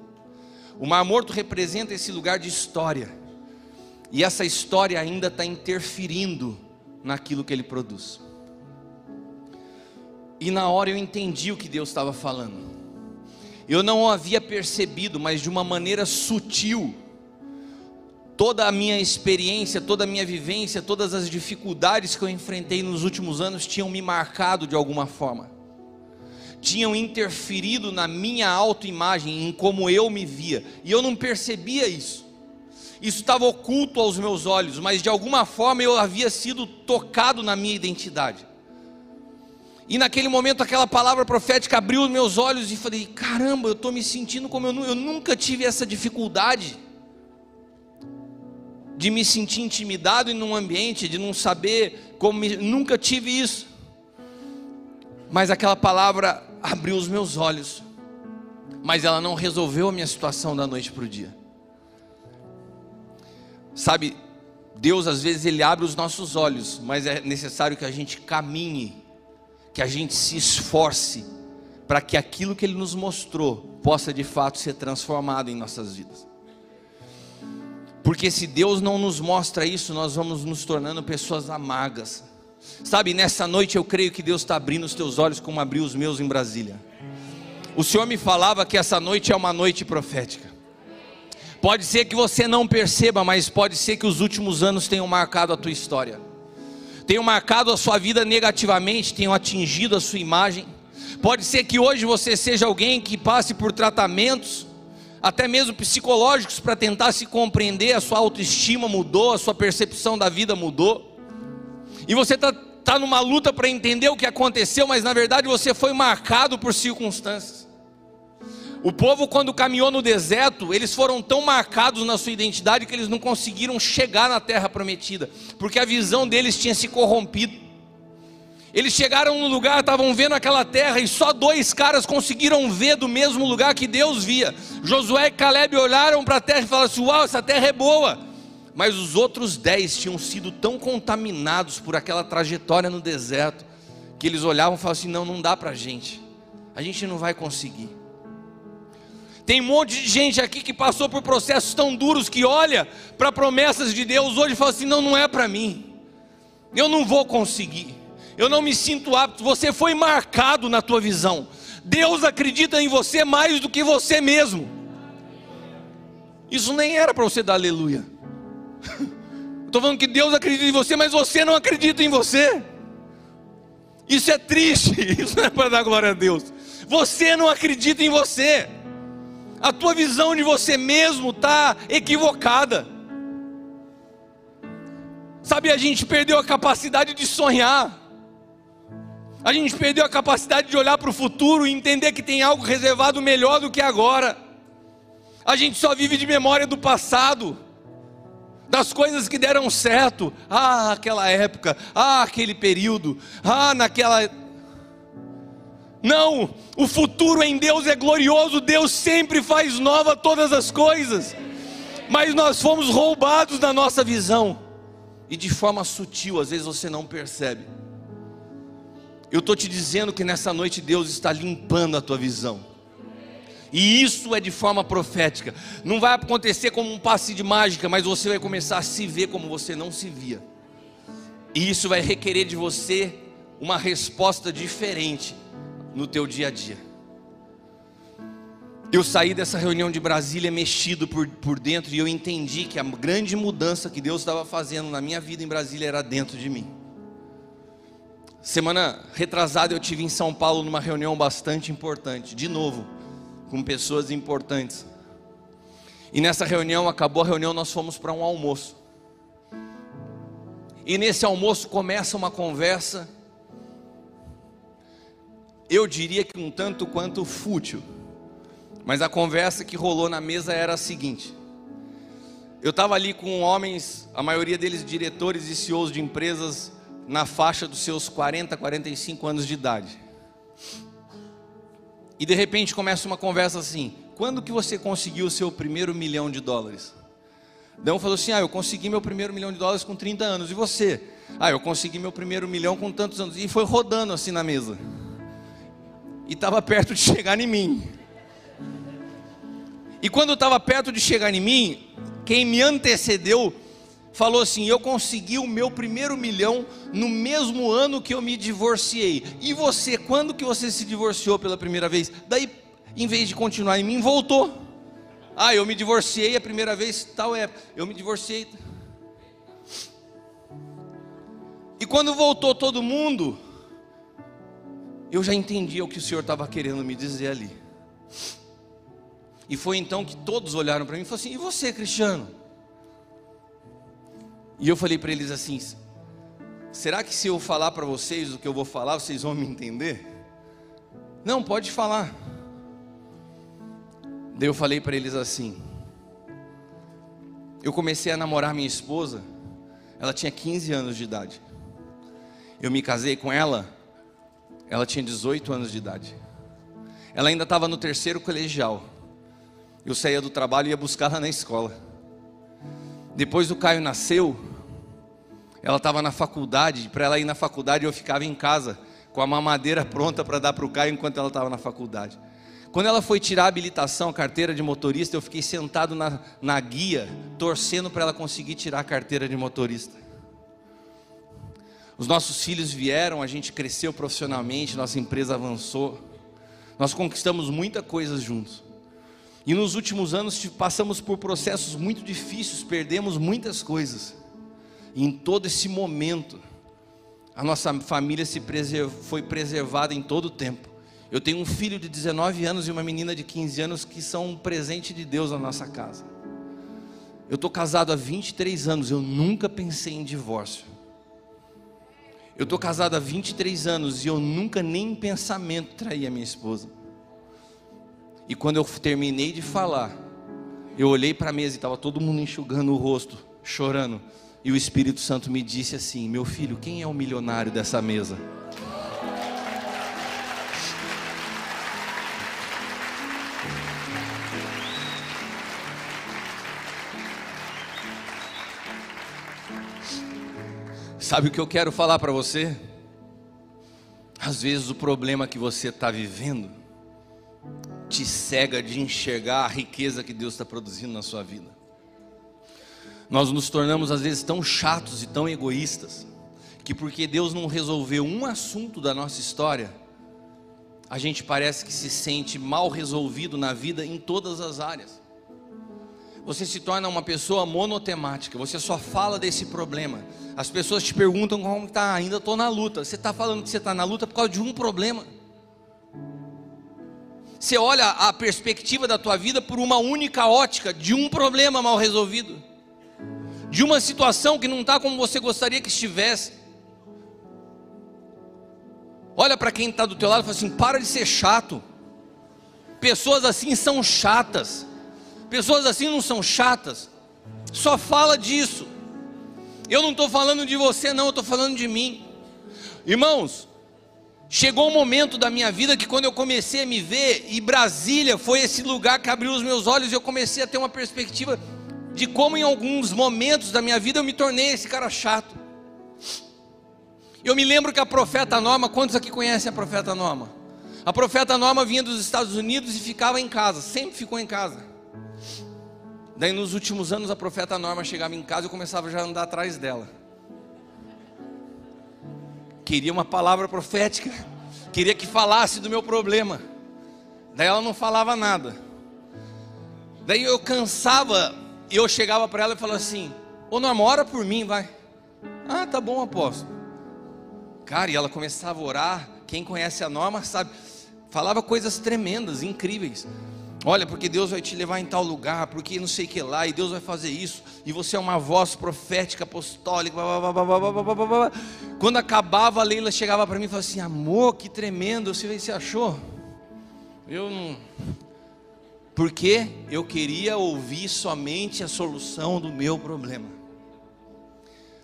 O Mar Morto representa esse lugar de história, e essa história ainda está interferindo naquilo que ele produz. E na hora eu entendi o que Deus estava falando. Eu não havia percebido, mas de uma maneira sutil, toda a minha experiência, toda a minha vivência, todas as dificuldades que eu enfrentei nos últimos anos tinham me marcado de alguma forma, tinham interferido na minha autoimagem, em como eu me via, e eu não percebia isso. Isso estava oculto aos meus olhos, mas de alguma forma eu havia sido tocado na minha identidade. E naquele momento aquela palavra profética abriu os meus olhos e falei: caramba, eu estou me sentindo como eu, eu nunca tive essa dificuldade de me sentir intimidado em um ambiente, de não saber como, me, nunca tive isso. Mas aquela palavra abriu os meus olhos, mas ela não resolveu a minha situação da noite para o dia. Sabe, Deus às vezes ele abre os nossos olhos, mas é necessário que a gente caminhe que a gente se esforce para que aquilo que Ele nos mostrou possa de fato ser transformado em nossas vidas. Porque se Deus não nos mostra isso, nós vamos nos tornando pessoas amargas. Sabe, nessa noite eu creio que Deus está abrindo os teus olhos como abriu os meus em Brasília. O Senhor me falava que essa noite é uma noite profética. Pode ser que você não perceba, mas pode ser que os últimos anos tenham marcado a tua história tenham marcado a sua vida negativamente, tenham atingido a sua imagem. Pode ser que hoje você seja alguém que passe por tratamentos, até mesmo psicológicos, para tentar se compreender, a sua autoestima mudou, a sua percepção da vida mudou, e você está tá numa luta para entender o que aconteceu, mas na verdade você foi marcado por circunstâncias. O povo, quando caminhou no deserto, eles foram tão marcados na sua identidade que eles não conseguiram chegar na terra prometida, porque a visão deles tinha se corrompido. Eles chegaram no lugar, estavam vendo aquela terra, e só dois caras conseguiram ver do mesmo lugar que Deus via. Josué e Caleb olharam para a terra e falaram assim: Uau, essa terra é boa. Mas os outros dez tinham sido tão contaminados por aquela trajetória no deserto, que eles olhavam e falavam assim: Não, não dá para a gente, a gente não vai conseguir. Tem um monte de gente aqui que passou por processos tão duros que olha para promessas de Deus hoje e fala assim: não, não é para mim. Eu não vou conseguir. Eu não me sinto apto. Você foi marcado na tua visão. Deus acredita em você mais do que você mesmo. Isso nem era para você dar aleluia. Estou falando que Deus acredita em você, mas você não acredita em você. Isso é triste. Isso não é para dar glória a Deus. Você não acredita em você a tua visão de você mesmo está equivocada. Sabe, a gente perdeu a capacidade de sonhar, a gente perdeu a capacidade de olhar para o futuro e entender que tem algo reservado melhor do que agora. A gente só vive de memória do passado, das coisas que deram certo. Ah, aquela época, ah, aquele período, ah, naquela não, o futuro em Deus é glorioso, Deus sempre faz nova todas as coisas. Mas nós fomos roubados da nossa visão. E de forma sutil, às vezes você não percebe. Eu estou te dizendo que nessa noite Deus está limpando a tua visão. E isso é de forma profética. Não vai acontecer como um passe de mágica, mas você vai começar a se ver como você não se via. E isso vai requerer de você uma resposta diferente no teu dia a dia. Eu saí dessa reunião de Brasília mexido por, por dentro e eu entendi que a grande mudança que Deus estava fazendo na minha vida em Brasília era dentro de mim. Semana retrasada eu tive em São Paulo numa reunião bastante importante, de novo, com pessoas importantes. E nessa reunião, acabou a reunião, nós fomos para um almoço. E nesse almoço começa uma conversa, eu diria que um tanto quanto fútil mas a conversa que rolou na mesa era a seguinte: eu estava ali com homens, a maioria deles diretores e CEOs de empresas na faixa dos seus 40, 45 anos de idade. E de repente começa uma conversa assim: quando que você conseguiu o seu primeiro milhão de dólares? Dão falou assim: ah, eu consegui meu primeiro milhão de dólares com 30 anos. E você? Ah, eu consegui meu primeiro milhão com tantos anos. E foi rodando assim na mesa. E estava perto de chegar em mim. E quando estava perto de chegar em mim, quem me antecedeu falou assim: Eu consegui o meu primeiro milhão no mesmo ano que eu me divorciei. E você, quando que você se divorciou pela primeira vez? Daí, em vez de continuar em mim, voltou. Ah, eu me divorciei a primeira vez, tal época. Eu me divorciei. E quando voltou todo mundo, eu já entendia o que o Senhor estava querendo me dizer ali. E foi então que todos olharam para mim e falaram assim: E você, Cristiano? E eu falei para eles assim: Será que se eu falar para vocês o que eu vou falar, vocês vão me entender? Não, pode falar. Daí eu falei para eles assim: Eu comecei a namorar minha esposa, ela tinha 15 anos de idade. Eu me casei com ela, ela tinha 18 anos de idade. Ela ainda estava no terceiro colegial. Eu saía do trabalho e ia buscar ela na escola. Depois do Caio nasceu, ela estava na faculdade. Para ela ir na faculdade, eu ficava em casa com a mamadeira pronta para dar para o Caio enquanto ela estava na faculdade. Quando ela foi tirar a habilitação, a carteira de motorista, eu fiquei sentado na, na guia, torcendo para ela conseguir tirar a carteira de motorista. Os nossos filhos vieram, a gente cresceu profissionalmente, nossa empresa avançou, nós conquistamos muita coisa juntos. E nos últimos anos passamos por processos muito difíceis, perdemos muitas coisas. E em todo esse momento, a nossa família se preserv... foi preservada em todo o tempo. Eu tenho um filho de 19 anos e uma menina de 15 anos que são um presente de Deus na nossa casa. Eu estou casado há 23 anos, eu nunca pensei em divórcio. Eu estou casado há 23 anos e eu nunca nem em pensamento traí a minha esposa. E quando eu terminei de falar, eu olhei para a mesa e estava todo mundo enxugando o rosto, chorando. E o Espírito Santo me disse assim: Meu filho, quem é o milionário dessa mesa? Sabe o que eu quero falar para você? Às vezes o problema que você está vivendo te cega de enxergar a riqueza que Deus está produzindo na sua vida. Nós nos tornamos às vezes tão chatos e tão egoístas, que porque Deus não resolveu um assunto da nossa história, a gente parece que se sente mal resolvido na vida em todas as áreas. Você se torna uma pessoa monotemática, você só fala desse problema. As pessoas te perguntam como está, ainda estou na luta. Você está falando que você está na luta por causa de um problema. Você olha a perspectiva da tua vida por uma única ótica de um problema mal resolvido, de uma situação que não está como você gostaria que estivesse. Olha para quem está do teu lado e fala assim: para de ser chato. Pessoas assim são chatas. Pessoas assim não são chatas. Só fala disso. Eu não estou falando de você, não, eu estou falando de mim. Irmãos, Chegou um momento da minha vida que quando eu comecei a me ver, e Brasília foi esse lugar que abriu os meus olhos, e eu comecei a ter uma perspectiva de como em alguns momentos da minha vida eu me tornei esse cara chato. Eu me lembro que a profeta Norma, quantos aqui conhecem a profeta Norma? A profeta Norma vinha dos Estados Unidos e ficava em casa, sempre ficou em casa. Daí nos últimos anos a profeta Norma chegava em casa e eu começava já a andar atrás dela queria uma palavra profética, queria que falasse do meu problema. Daí ela não falava nada. Daí eu cansava e eu chegava para ela e falava assim: Ô Norma, ora por mim, vai. Ah, tá bom, apóstolo. Cara, e ela começava a orar. Quem conhece a Norma sabe, falava coisas tremendas, incríveis. Olha, porque Deus vai te levar em tal lugar, porque não sei o que lá, e Deus vai fazer isso, e você é uma voz profética, apostólica. Blá, blá, blá, Quando acabava, a Leila chegava para mim e falava assim: Amor, que tremendo, você, você achou? Eu não. Porque eu queria ouvir somente a solução do meu problema.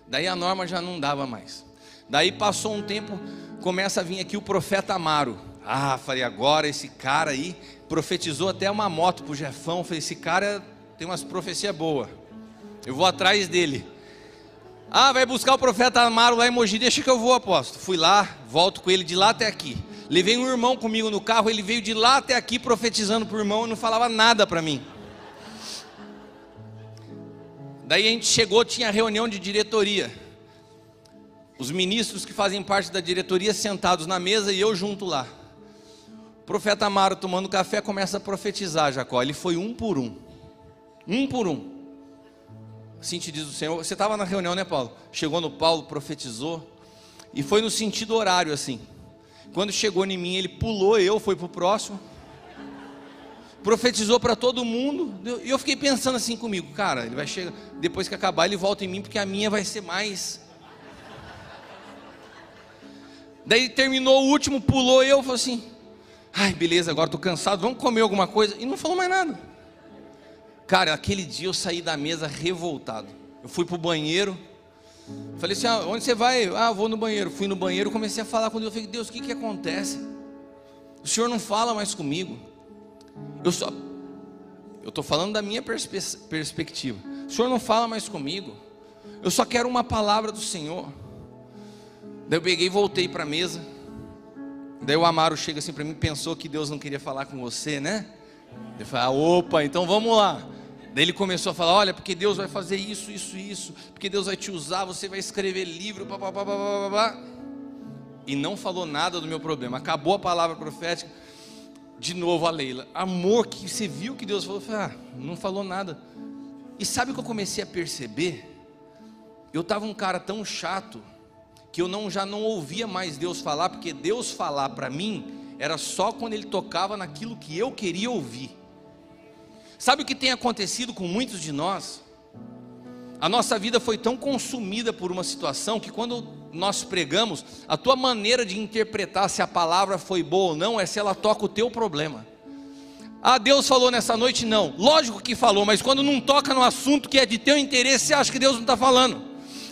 Daí a norma já não dava mais. Daí passou um tempo, começa a vir aqui o profeta Amaro. Ah, falei, agora esse cara aí profetizou até uma moto pro Jefão. Falei, esse cara tem umas profecias boas. Eu vou atrás dele. Ah, vai buscar o profeta Amaro lá em Mogi, deixa que eu vou, aposto. Fui lá, volto com ele de lá até aqui. Levei um irmão comigo no carro, ele veio de lá até aqui profetizando para o irmão e não falava nada para mim. Daí a gente chegou, tinha reunião de diretoria. Os ministros que fazem parte da diretoria sentados na mesa e eu junto lá. O profeta Amaro tomando café começa a profetizar, Jacó. Ele foi um por um. Um por um. Assim te diz o Senhor. Você estava na reunião, né, Paulo? Chegou no Paulo, profetizou. E foi no sentido horário, assim. Quando chegou em mim, ele pulou, eu fui para o próximo. Profetizou para todo mundo. E eu fiquei pensando assim comigo, cara, ele vai chegar, depois que acabar, ele volta em mim, porque a minha vai ser mais. Daí terminou o último, pulou eu, falou assim: ai, beleza, agora estou cansado, vamos comer alguma coisa. E não falou mais nada. Cara, aquele dia eu saí da mesa revoltado. Eu fui para o banheiro. Falei assim: ah, onde você vai? Ah, vou no banheiro. Fui no banheiro, comecei a falar com Deus. Falei: Deus, o que, que acontece? O Senhor não fala mais comigo. Eu só. Eu estou falando da minha perspe perspectiva. O Senhor não fala mais comigo. Eu só quero uma palavra do Senhor. Daí eu peguei e voltei para a mesa. Daí o Amaro chega assim para mim, pensou que Deus não queria falar com você, né? Ele fala, ah, opa, então vamos lá. Daí ele começou a falar: olha, porque Deus vai fazer isso, isso, isso, porque Deus vai te usar, você vai escrever livro, blá, blá. E não falou nada do meu problema. Acabou a palavra profética. De novo a Leila, amor, que você viu que Deus falou? Falei, ah, não falou nada. E sabe o que eu comecei a perceber? Eu estava um cara tão chato que eu não, já não ouvia mais Deus falar, porque Deus falar para mim era só quando Ele tocava naquilo que eu queria ouvir. Sabe o que tem acontecido com muitos de nós? A nossa vida foi tão consumida por uma situação que quando nós pregamos, a tua maneira de interpretar se a palavra foi boa ou não é se ela toca o teu problema. Ah, Deus falou nessa noite? Não. Lógico que falou, mas quando não toca no assunto que é de teu interesse, você acha que Deus não está falando.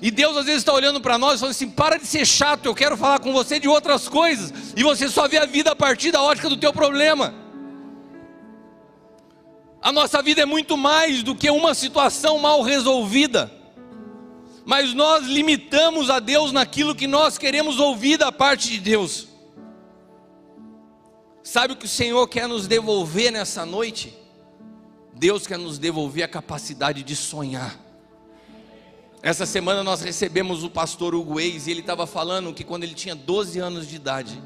E Deus às vezes está olhando para nós e falando assim: para de ser chato, eu quero falar com você de outras coisas. E você só vê a vida a partir da ótica do teu problema. A nossa vida é muito mais do que uma situação mal resolvida. Mas nós limitamos a Deus naquilo que nós queremos ouvir da parte de Deus. Sabe o que o Senhor quer nos devolver nessa noite? Deus quer nos devolver a capacidade de sonhar. Essa semana nós recebemos o pastor Hugo Eis e ele estava falando que quando ele tinha 12 anos de idade,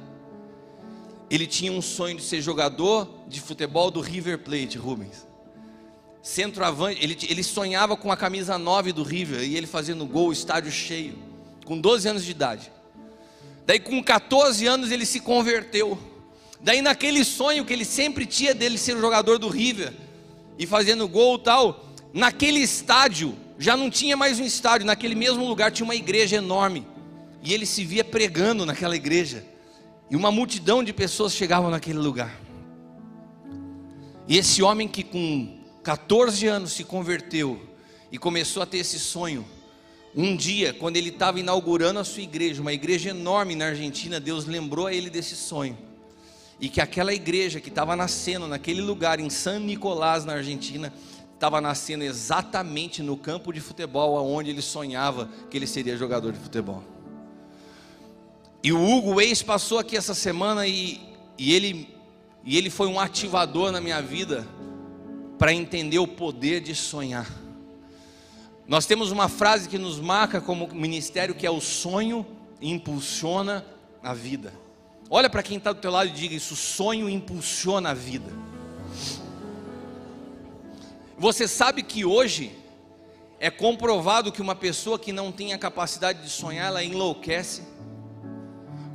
ele tinha um sonho de ser jogador de futebol do River Plate, Rubens. Centroavante, ele, ele sonhava com a camisa 9 do River e ele fazendo gol, estádio cheio, com 12 anos de idade. Daí com 14 anos ele se converteu. Daí naquele sonho que ele sempre tinha dele ser jogador do River e fazendo gol tal, naquele estádio, já não tinha mais um estádio, naquele mesmo lugar tinha uma igreja enorme. E ele se via pregando naquela igreja. E uma multidão de pessoas chegavam naquele lugar. E esse homem que com 14 anos se converteu e começou a ter esse sonho. Um dia, quando ele estava inaugurando a sua igreja, uma igreja enorme na Argentina, Deus lembrou a ele desse sonho. E que aquela igreja que estava nascendo naquele lugar, em San Nicolás, na Argentina, estava nascendo exatamente no campo de futebol onde ele sonhava que ele seria jogador de futebol. E o Hugo Ex passou aqui essa semana e, e, ele, e ele foi um ativador na minha vida para entender o poder de sonhar. Nós temos uma frase que nos marca como ministério que é o sonho impulsiona a vida. Olha para quem está do teu lado e diga isso: sonho impulsiona a vida. Você sabe que hoje é comprovado que uma pessoa que não tem a capacidade de sonhar, ela enlouquece.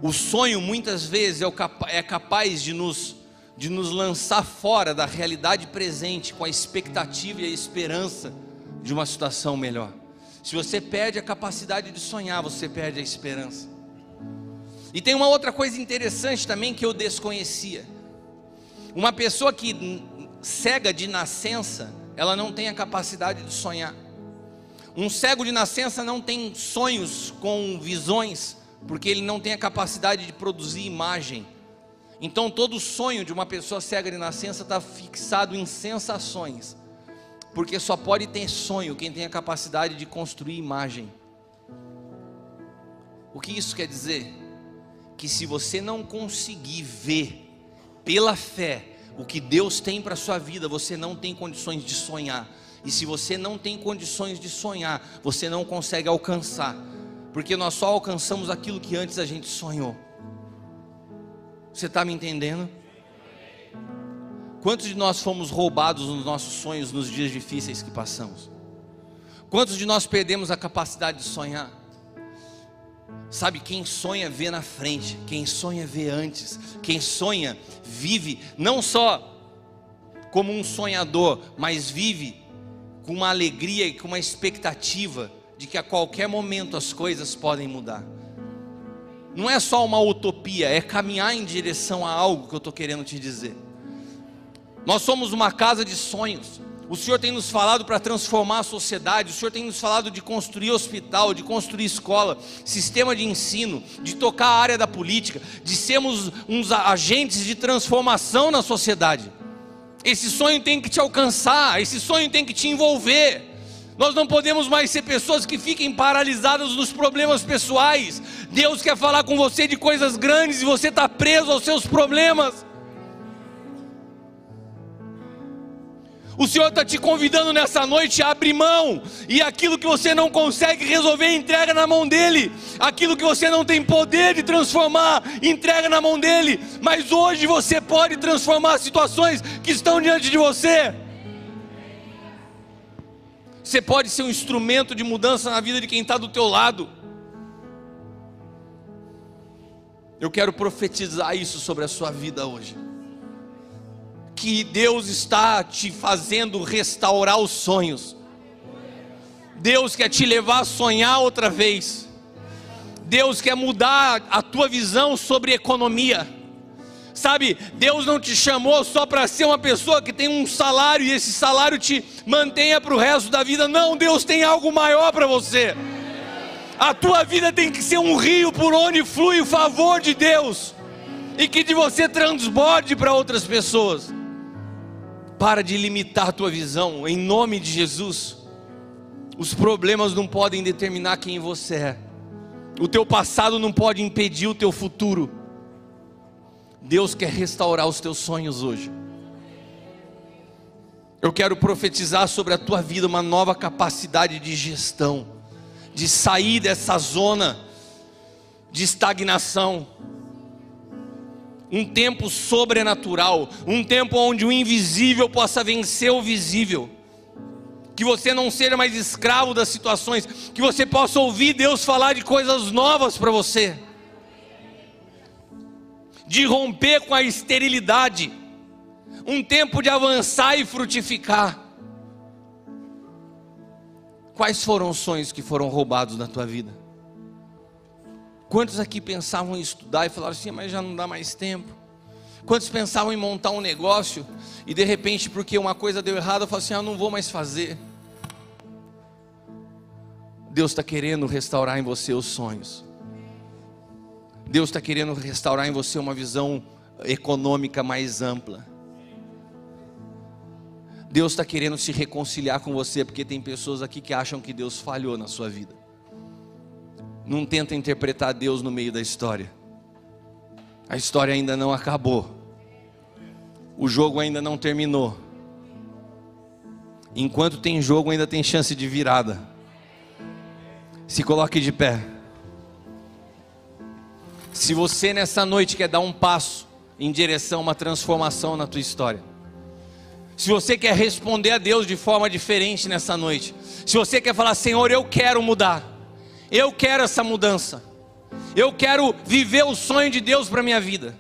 O sonho muitas vezes é, é capaz de nos, de nos lançar fora da realidade presente com a expectativa e a esperança de uma situação melhor. Se você perde a capacidade de sonhar, você perde a esperança. E tem uma outra coisa interessante também que eu desconhecia. Uma pessoa que cega de nascença, ela não tem a capacidade de sonhar. Um cego de nascença não tem sonhos com visões, porque ele não tem a capacidade de produzir imagem. Então todo sonho de uma pessoa cega de nascença está fixado em sensações, porque só pode ter sonho quem tem a capacidade de construir imagem. O que isso quer dizer? Que se você não conseguir ver pela fé o que Deus tem para a sua vida, você não tem condições de sonhar. E se você não tem condições de sonhar, você não consegue alcançar, porque nós só alcançamos aquilo que antes a gente sonhou. Você está me entendendo? Quantos de nós fomos roubados nos nossos sonhos nos dias difíceis que passamos? Quantos de nós perdemos a capacidade de sonhar? Sabe, quem sonha vê na frente, quem sonha vê antes, quem sonha vive não só como um sonhador, mas vive com uma alegria e com uma expectativa de que a qualquer momento as coisas podem mudar. Não é só uma utopia, é caminhar em direção a algo que eu estou querendo te dizer. Nós somos uma casa de sonhos. O Senhor tem nos falado para transformar a sociedade, o Senhor tem nos falado de construir hospital, de construir escola, sistema de ensino, de tocar a área da política, de sermos uns agentes de transformação na sociedade. Esse sonho tem que te alcançar, esse sonho tem que te envolver. Nós não podemos mais ser pessoas que fiquem paralisadas nos problemas pessoais. Deus quer falar com você de coisas grandes e você está preso aos seus problemas. O Senhor está te convidando nessa noite a abrir mão, e aquilo que você não consegue resolver, entrega na mão dEle. Aquilo que você não tem poder de transformar, entrega na mão dEle. Mas hoje você pode transformar situações que estão diante de você. Você pode ser um instrumento de mudança na vida de quem está do teu lado. Eu quero profetizar isso sobre a sua vida hoje que Deus está te fazendo restaurar os sonhos. Deus quer te levar a sonhar outra vez. Deus quer mudar a tua visão sobre economia. Sabe, Deus não te chamou só para ser uma pessoa que tem um salário e esse salário te mantenha para o resto da vida. Não, Deus tem algo maior para você. A tua vida tem que ser um rio por onde flui o favor de Deus e que de você transborde para outras pessoas. Para de limitar a tua visão, em nome de Jesus. Os problemas não podem determinar quem você é. O teu passado não pode impedir o teu futuro. Deus quer restaurar os teus sonhos hoje. Eu quero profetizar sobre a tua vida uma nova capacidade de gestão, de sair dessa zona de estagnação um tempo sobrenatural, um tempo onde o invisível possa vencer o visível. Que você não seja mais escravo das situações, que você possa ouvir Deus falar de coisas novas para você. De romper com a esterilidade, um tempo de avançar e frutificar. Quais foram os sonhos que foram roubados na tua vida? Quantos aqui pensavam em estudar e falaram assim, mas já não dá mais tempo? Quantos pensavam em montar um negócio e de repente, porque uma coisa deu errado, falaram assim: ah, não vou mais fazer. Deus está querendo restaurar em você os sonhos. Deus está querendo restaurar em você uma visão econômica mais ampla. Deus está querendo se reconciliar com você, porque tem pessoas aqui que acham que Deus falhou na sua vida. Não tenta interpretar Deus no meio da história. A história ainda não acabou. O jogo ainda não terminou. Enquanto tem jogo, ainda tem chance de virada. Se coloque de pé. Se você nessa noite quer dar um passo em direção a uma transformação na tua história, Se você quer responder a Deus de forma diferente nessa noite, se você quer falar, Senhor, eu quero mudar, eu quero essa mudança, eu quero viver o sonho de Deus para minha vida.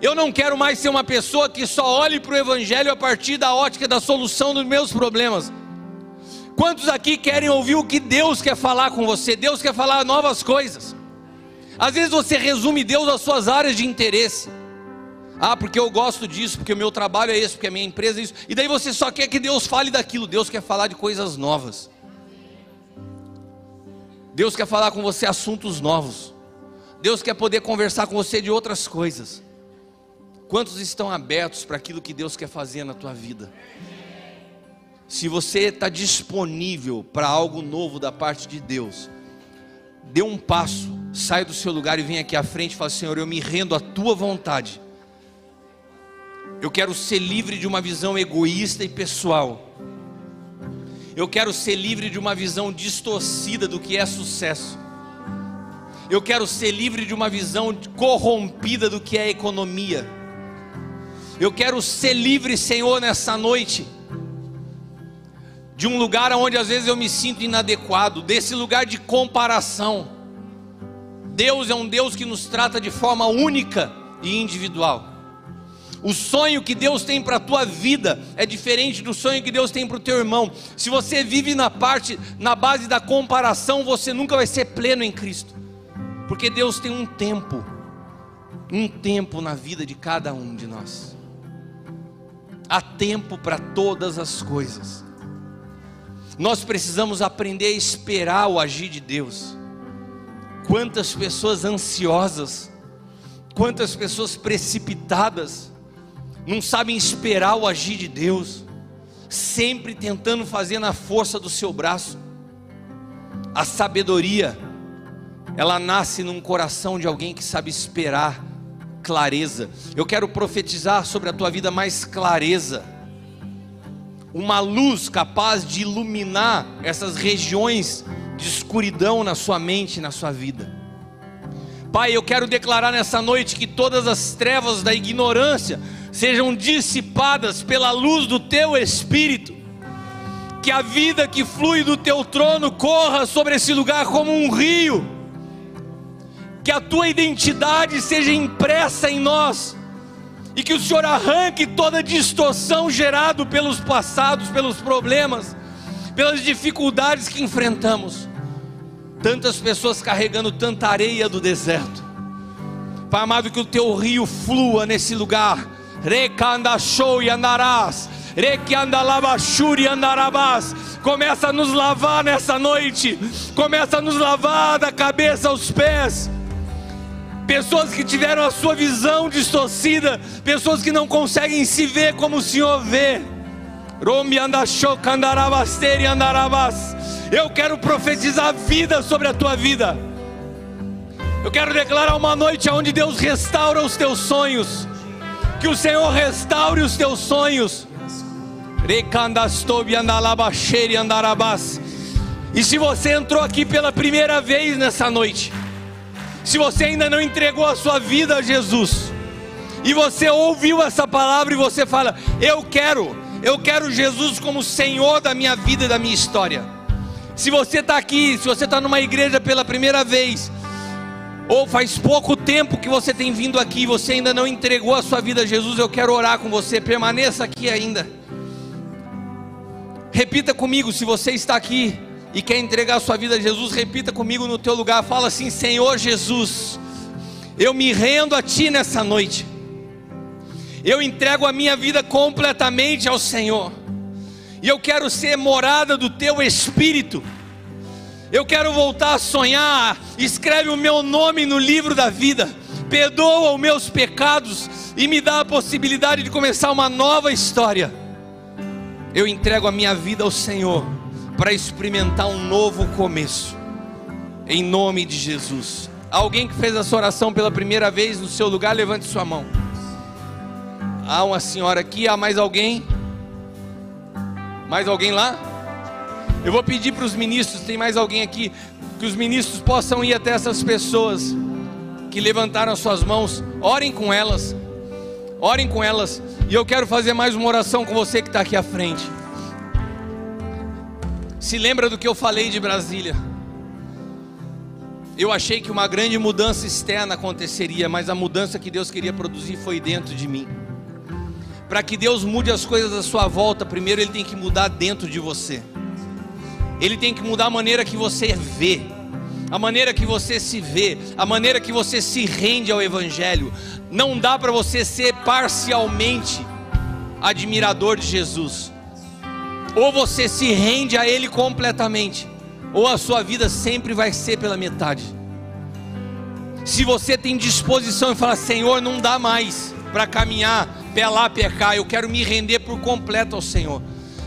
Eu não quero mais ser uma pessoa que só olhe para o Evangelho a partir da ótica da solução dos meus problemas. Quantos aqui querem ouvir o que Deus quer falar com você? Deus quer falar novas coisas. Às vezes você resume Deus às suas áreas de interesse. Ah, porque eu gosto disso, porque o meu trabalho é esse, porque a minha empresa é isso. E daí você só quer que Deus fale daquilo. Deus quer falar de coisas novas. Deus quer falar com você assuntos novos. Deus quer poder conversar com você de outras coisas. Quantos estão abertos para aquilo que Deus quer fazer na tua vida? Se você está disponível para algo novo da parte de Deus, dê um passo, saia do seu lugar e vem aqui à frente e fala: Senhor, eu me rendo à tua vontade. Eu quero ser livre de uma visão egoísta e pessoal. Eu quero ser livre de uma visão distorcida do que é sucesso. Eu quero ser livre de uma visão corrompida do que é economia. Eu quero ser livre, Senhor, nessa noite, de um lugar onde às vezes eu me sinto inadequado, desse lugar de comparação. Deus é um Deus que nos trata de forma única e individual. O sonho que Deus tem para a tua vida é diferente do sonho que Deus tem para o teu irmão. Se você vive na parte, na base da comparação, você nunca vai ser pleno em Cristo. Porque Deus tem um tempo, um tempo na vida de cada um de nós. Há tempo para todas as coisas. Nós precisamos aprender a esperar o agir de Deus. Quantas pessoas ansiosas, quantas pessoas precipitadas, não sabem esperar o agir de Deus, sempre tentando fazer na força do seu braço. A sabedoria, ela nasce num coração de alguém que sabe esperar clareza. Eu quero profetizar sobre a tua vida mais clareza. Uma luz capaz de iluminar essas regiões de escuridão na sua mente, na sua vida. Pai, eu quero declarar nessa noite que todas as trevas da ignorância sejam dissipadas pela luz do teu espírito. Que a vida que flui do teu trono corra sobre esse lugar como um rio. Que a tua identidade seja impressa em nós. E que o Senhor arranque toda distorção gerada pelos passados, pelos problemas, pelas dificuldades que enfrentamos. Tantas pessoas carregando tanta areia do deserto. Pai amado, que o teu rio flua nesse lugar Recanda show e andarás. Requiandalabashuri andarabás. Começa a nos lavar nessa noite. Começa a nos lavar da cabeça aos pés. Pessoas que tiveram a sua visão distorcida, pessoas que não conseguem se ver como o Senhor vê. Eu quero profetizar vida sobre a tua vida. Eu quero declarar uma noite onde Deus restaura os teus sonhos que o Senhor restaure os teus sonhos. E se você entrou aqui pela primeira vez nessa noite, se você ainda não entregou a sua vida a Jesus, e você ouviu essa palavra e você fala: Eu quero, eu quero Jesus como Senhor da minha vida e da minha história. Se você está aqui, se você está numa igreja pela primeira vez, ou faz pouco tempo que você tem vindo aqui, você ainda não entregou a sua vida a Jesus, eu quero orar com você, permaneça aqui ainda. Repita comigo, se você está aqui e quer entregar a sua vida a Jesus, repita comigo no teu lugar, fala assim: Senhor Jesus, eu me rendo a Ti nessa noite, eu entrego a minha vida completamente ao Senhor, e eu quero ser morada do Teu Espírito eu quero voltar a sonhar. Escreve o meu nome no livro da vida. Perdoa os meus pecados e me dá a possibilidade de começar uma nova história. Eu entrego a minha vida ao Senhor para experimentar um novo começo. Em nome de Jesus. Alguém que fez essa oração pela primeira vez no seu lugar, levante sua mão. Há uma senhora aqui, há mais alguém? Mais alguém lá? Eu vou pedir para os ministros, tem mais alguém aqui, que os ministros possam ir até essas pessoas que levantaram suas mãos, orem com elas. Orem com elas. E eu quero fazer mais uma oração com você que está aqui à frente. Se lembra do que eu falei de Brasília? Eu achei que uma grande mudança externa aconteceria, mas a mudança que Deus queria produzir foi dentro de mim. Para que Deus mude as coisas à sua volta, primeiro Ele tem que mudar dentro de você. Ele tem que mudar a maneira que você vê, a maneira que você se vê, a maneira que você se rende ao Evangelho. Não dá para você ser parcialmente admirador de Jesus. Ou você se rende a Ele completamente, ou a sua vida sempre vai ser pela metade. Se você tem disposição e fala, Senhor, não dá mais para caminhar, pé lá, cá, eu quero me render por completo ao Senhor.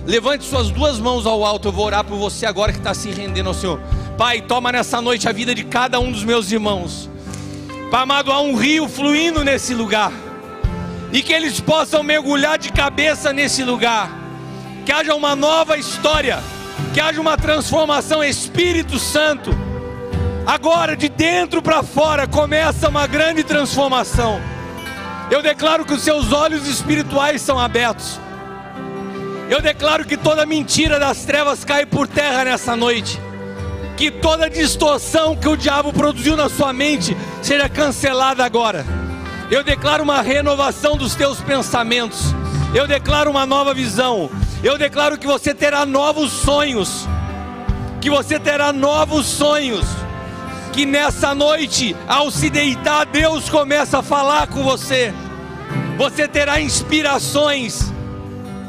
Levante suas duas mãos ao alto, eu vou orar por você agora que está se rendendo ao Senhor. Pai, toma nessa noite a vida de cada um dos meus irmãos. Pai amado, há um rio fluindo nesse lugar, e que eles possam mergulhar de cabeça nesse lugar que haja uma nova história, que haja uma transformação, Espírito Santo. Agora, de dentro para fora, começa uma grande transformação. Eu declaro que os seus olhos espirituais são abertos. Eu declaro que toda mentira das trevas cai por terra nessa noite. Que toda distorção que o diabo produziu na sua mente seja cancelada agora. Eu declaro uma renovação dos teus pensamentos. Eu declaro uma nova visão. Eu declaro que você terá novos sonhos. Que você terá novos sonhos. Que nessa noite, ao se deitar, Deus começa a falar com você. Você terá inspirações.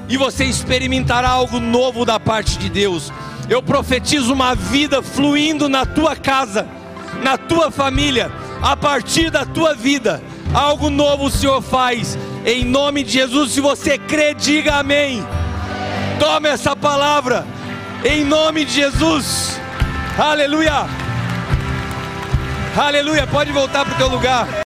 E você experimentará algo novo da parte de Deus. Eu profetizo uma vida fluindo na tua casa, na tua família, a partir da tua vida. Algo novo o Senhor faz. Em nome de Jesus, se você crê, diga amém. Tome essa palavra em nome de Jesus. Aleluia. Aleluia. Pode voltar para o teu lugar.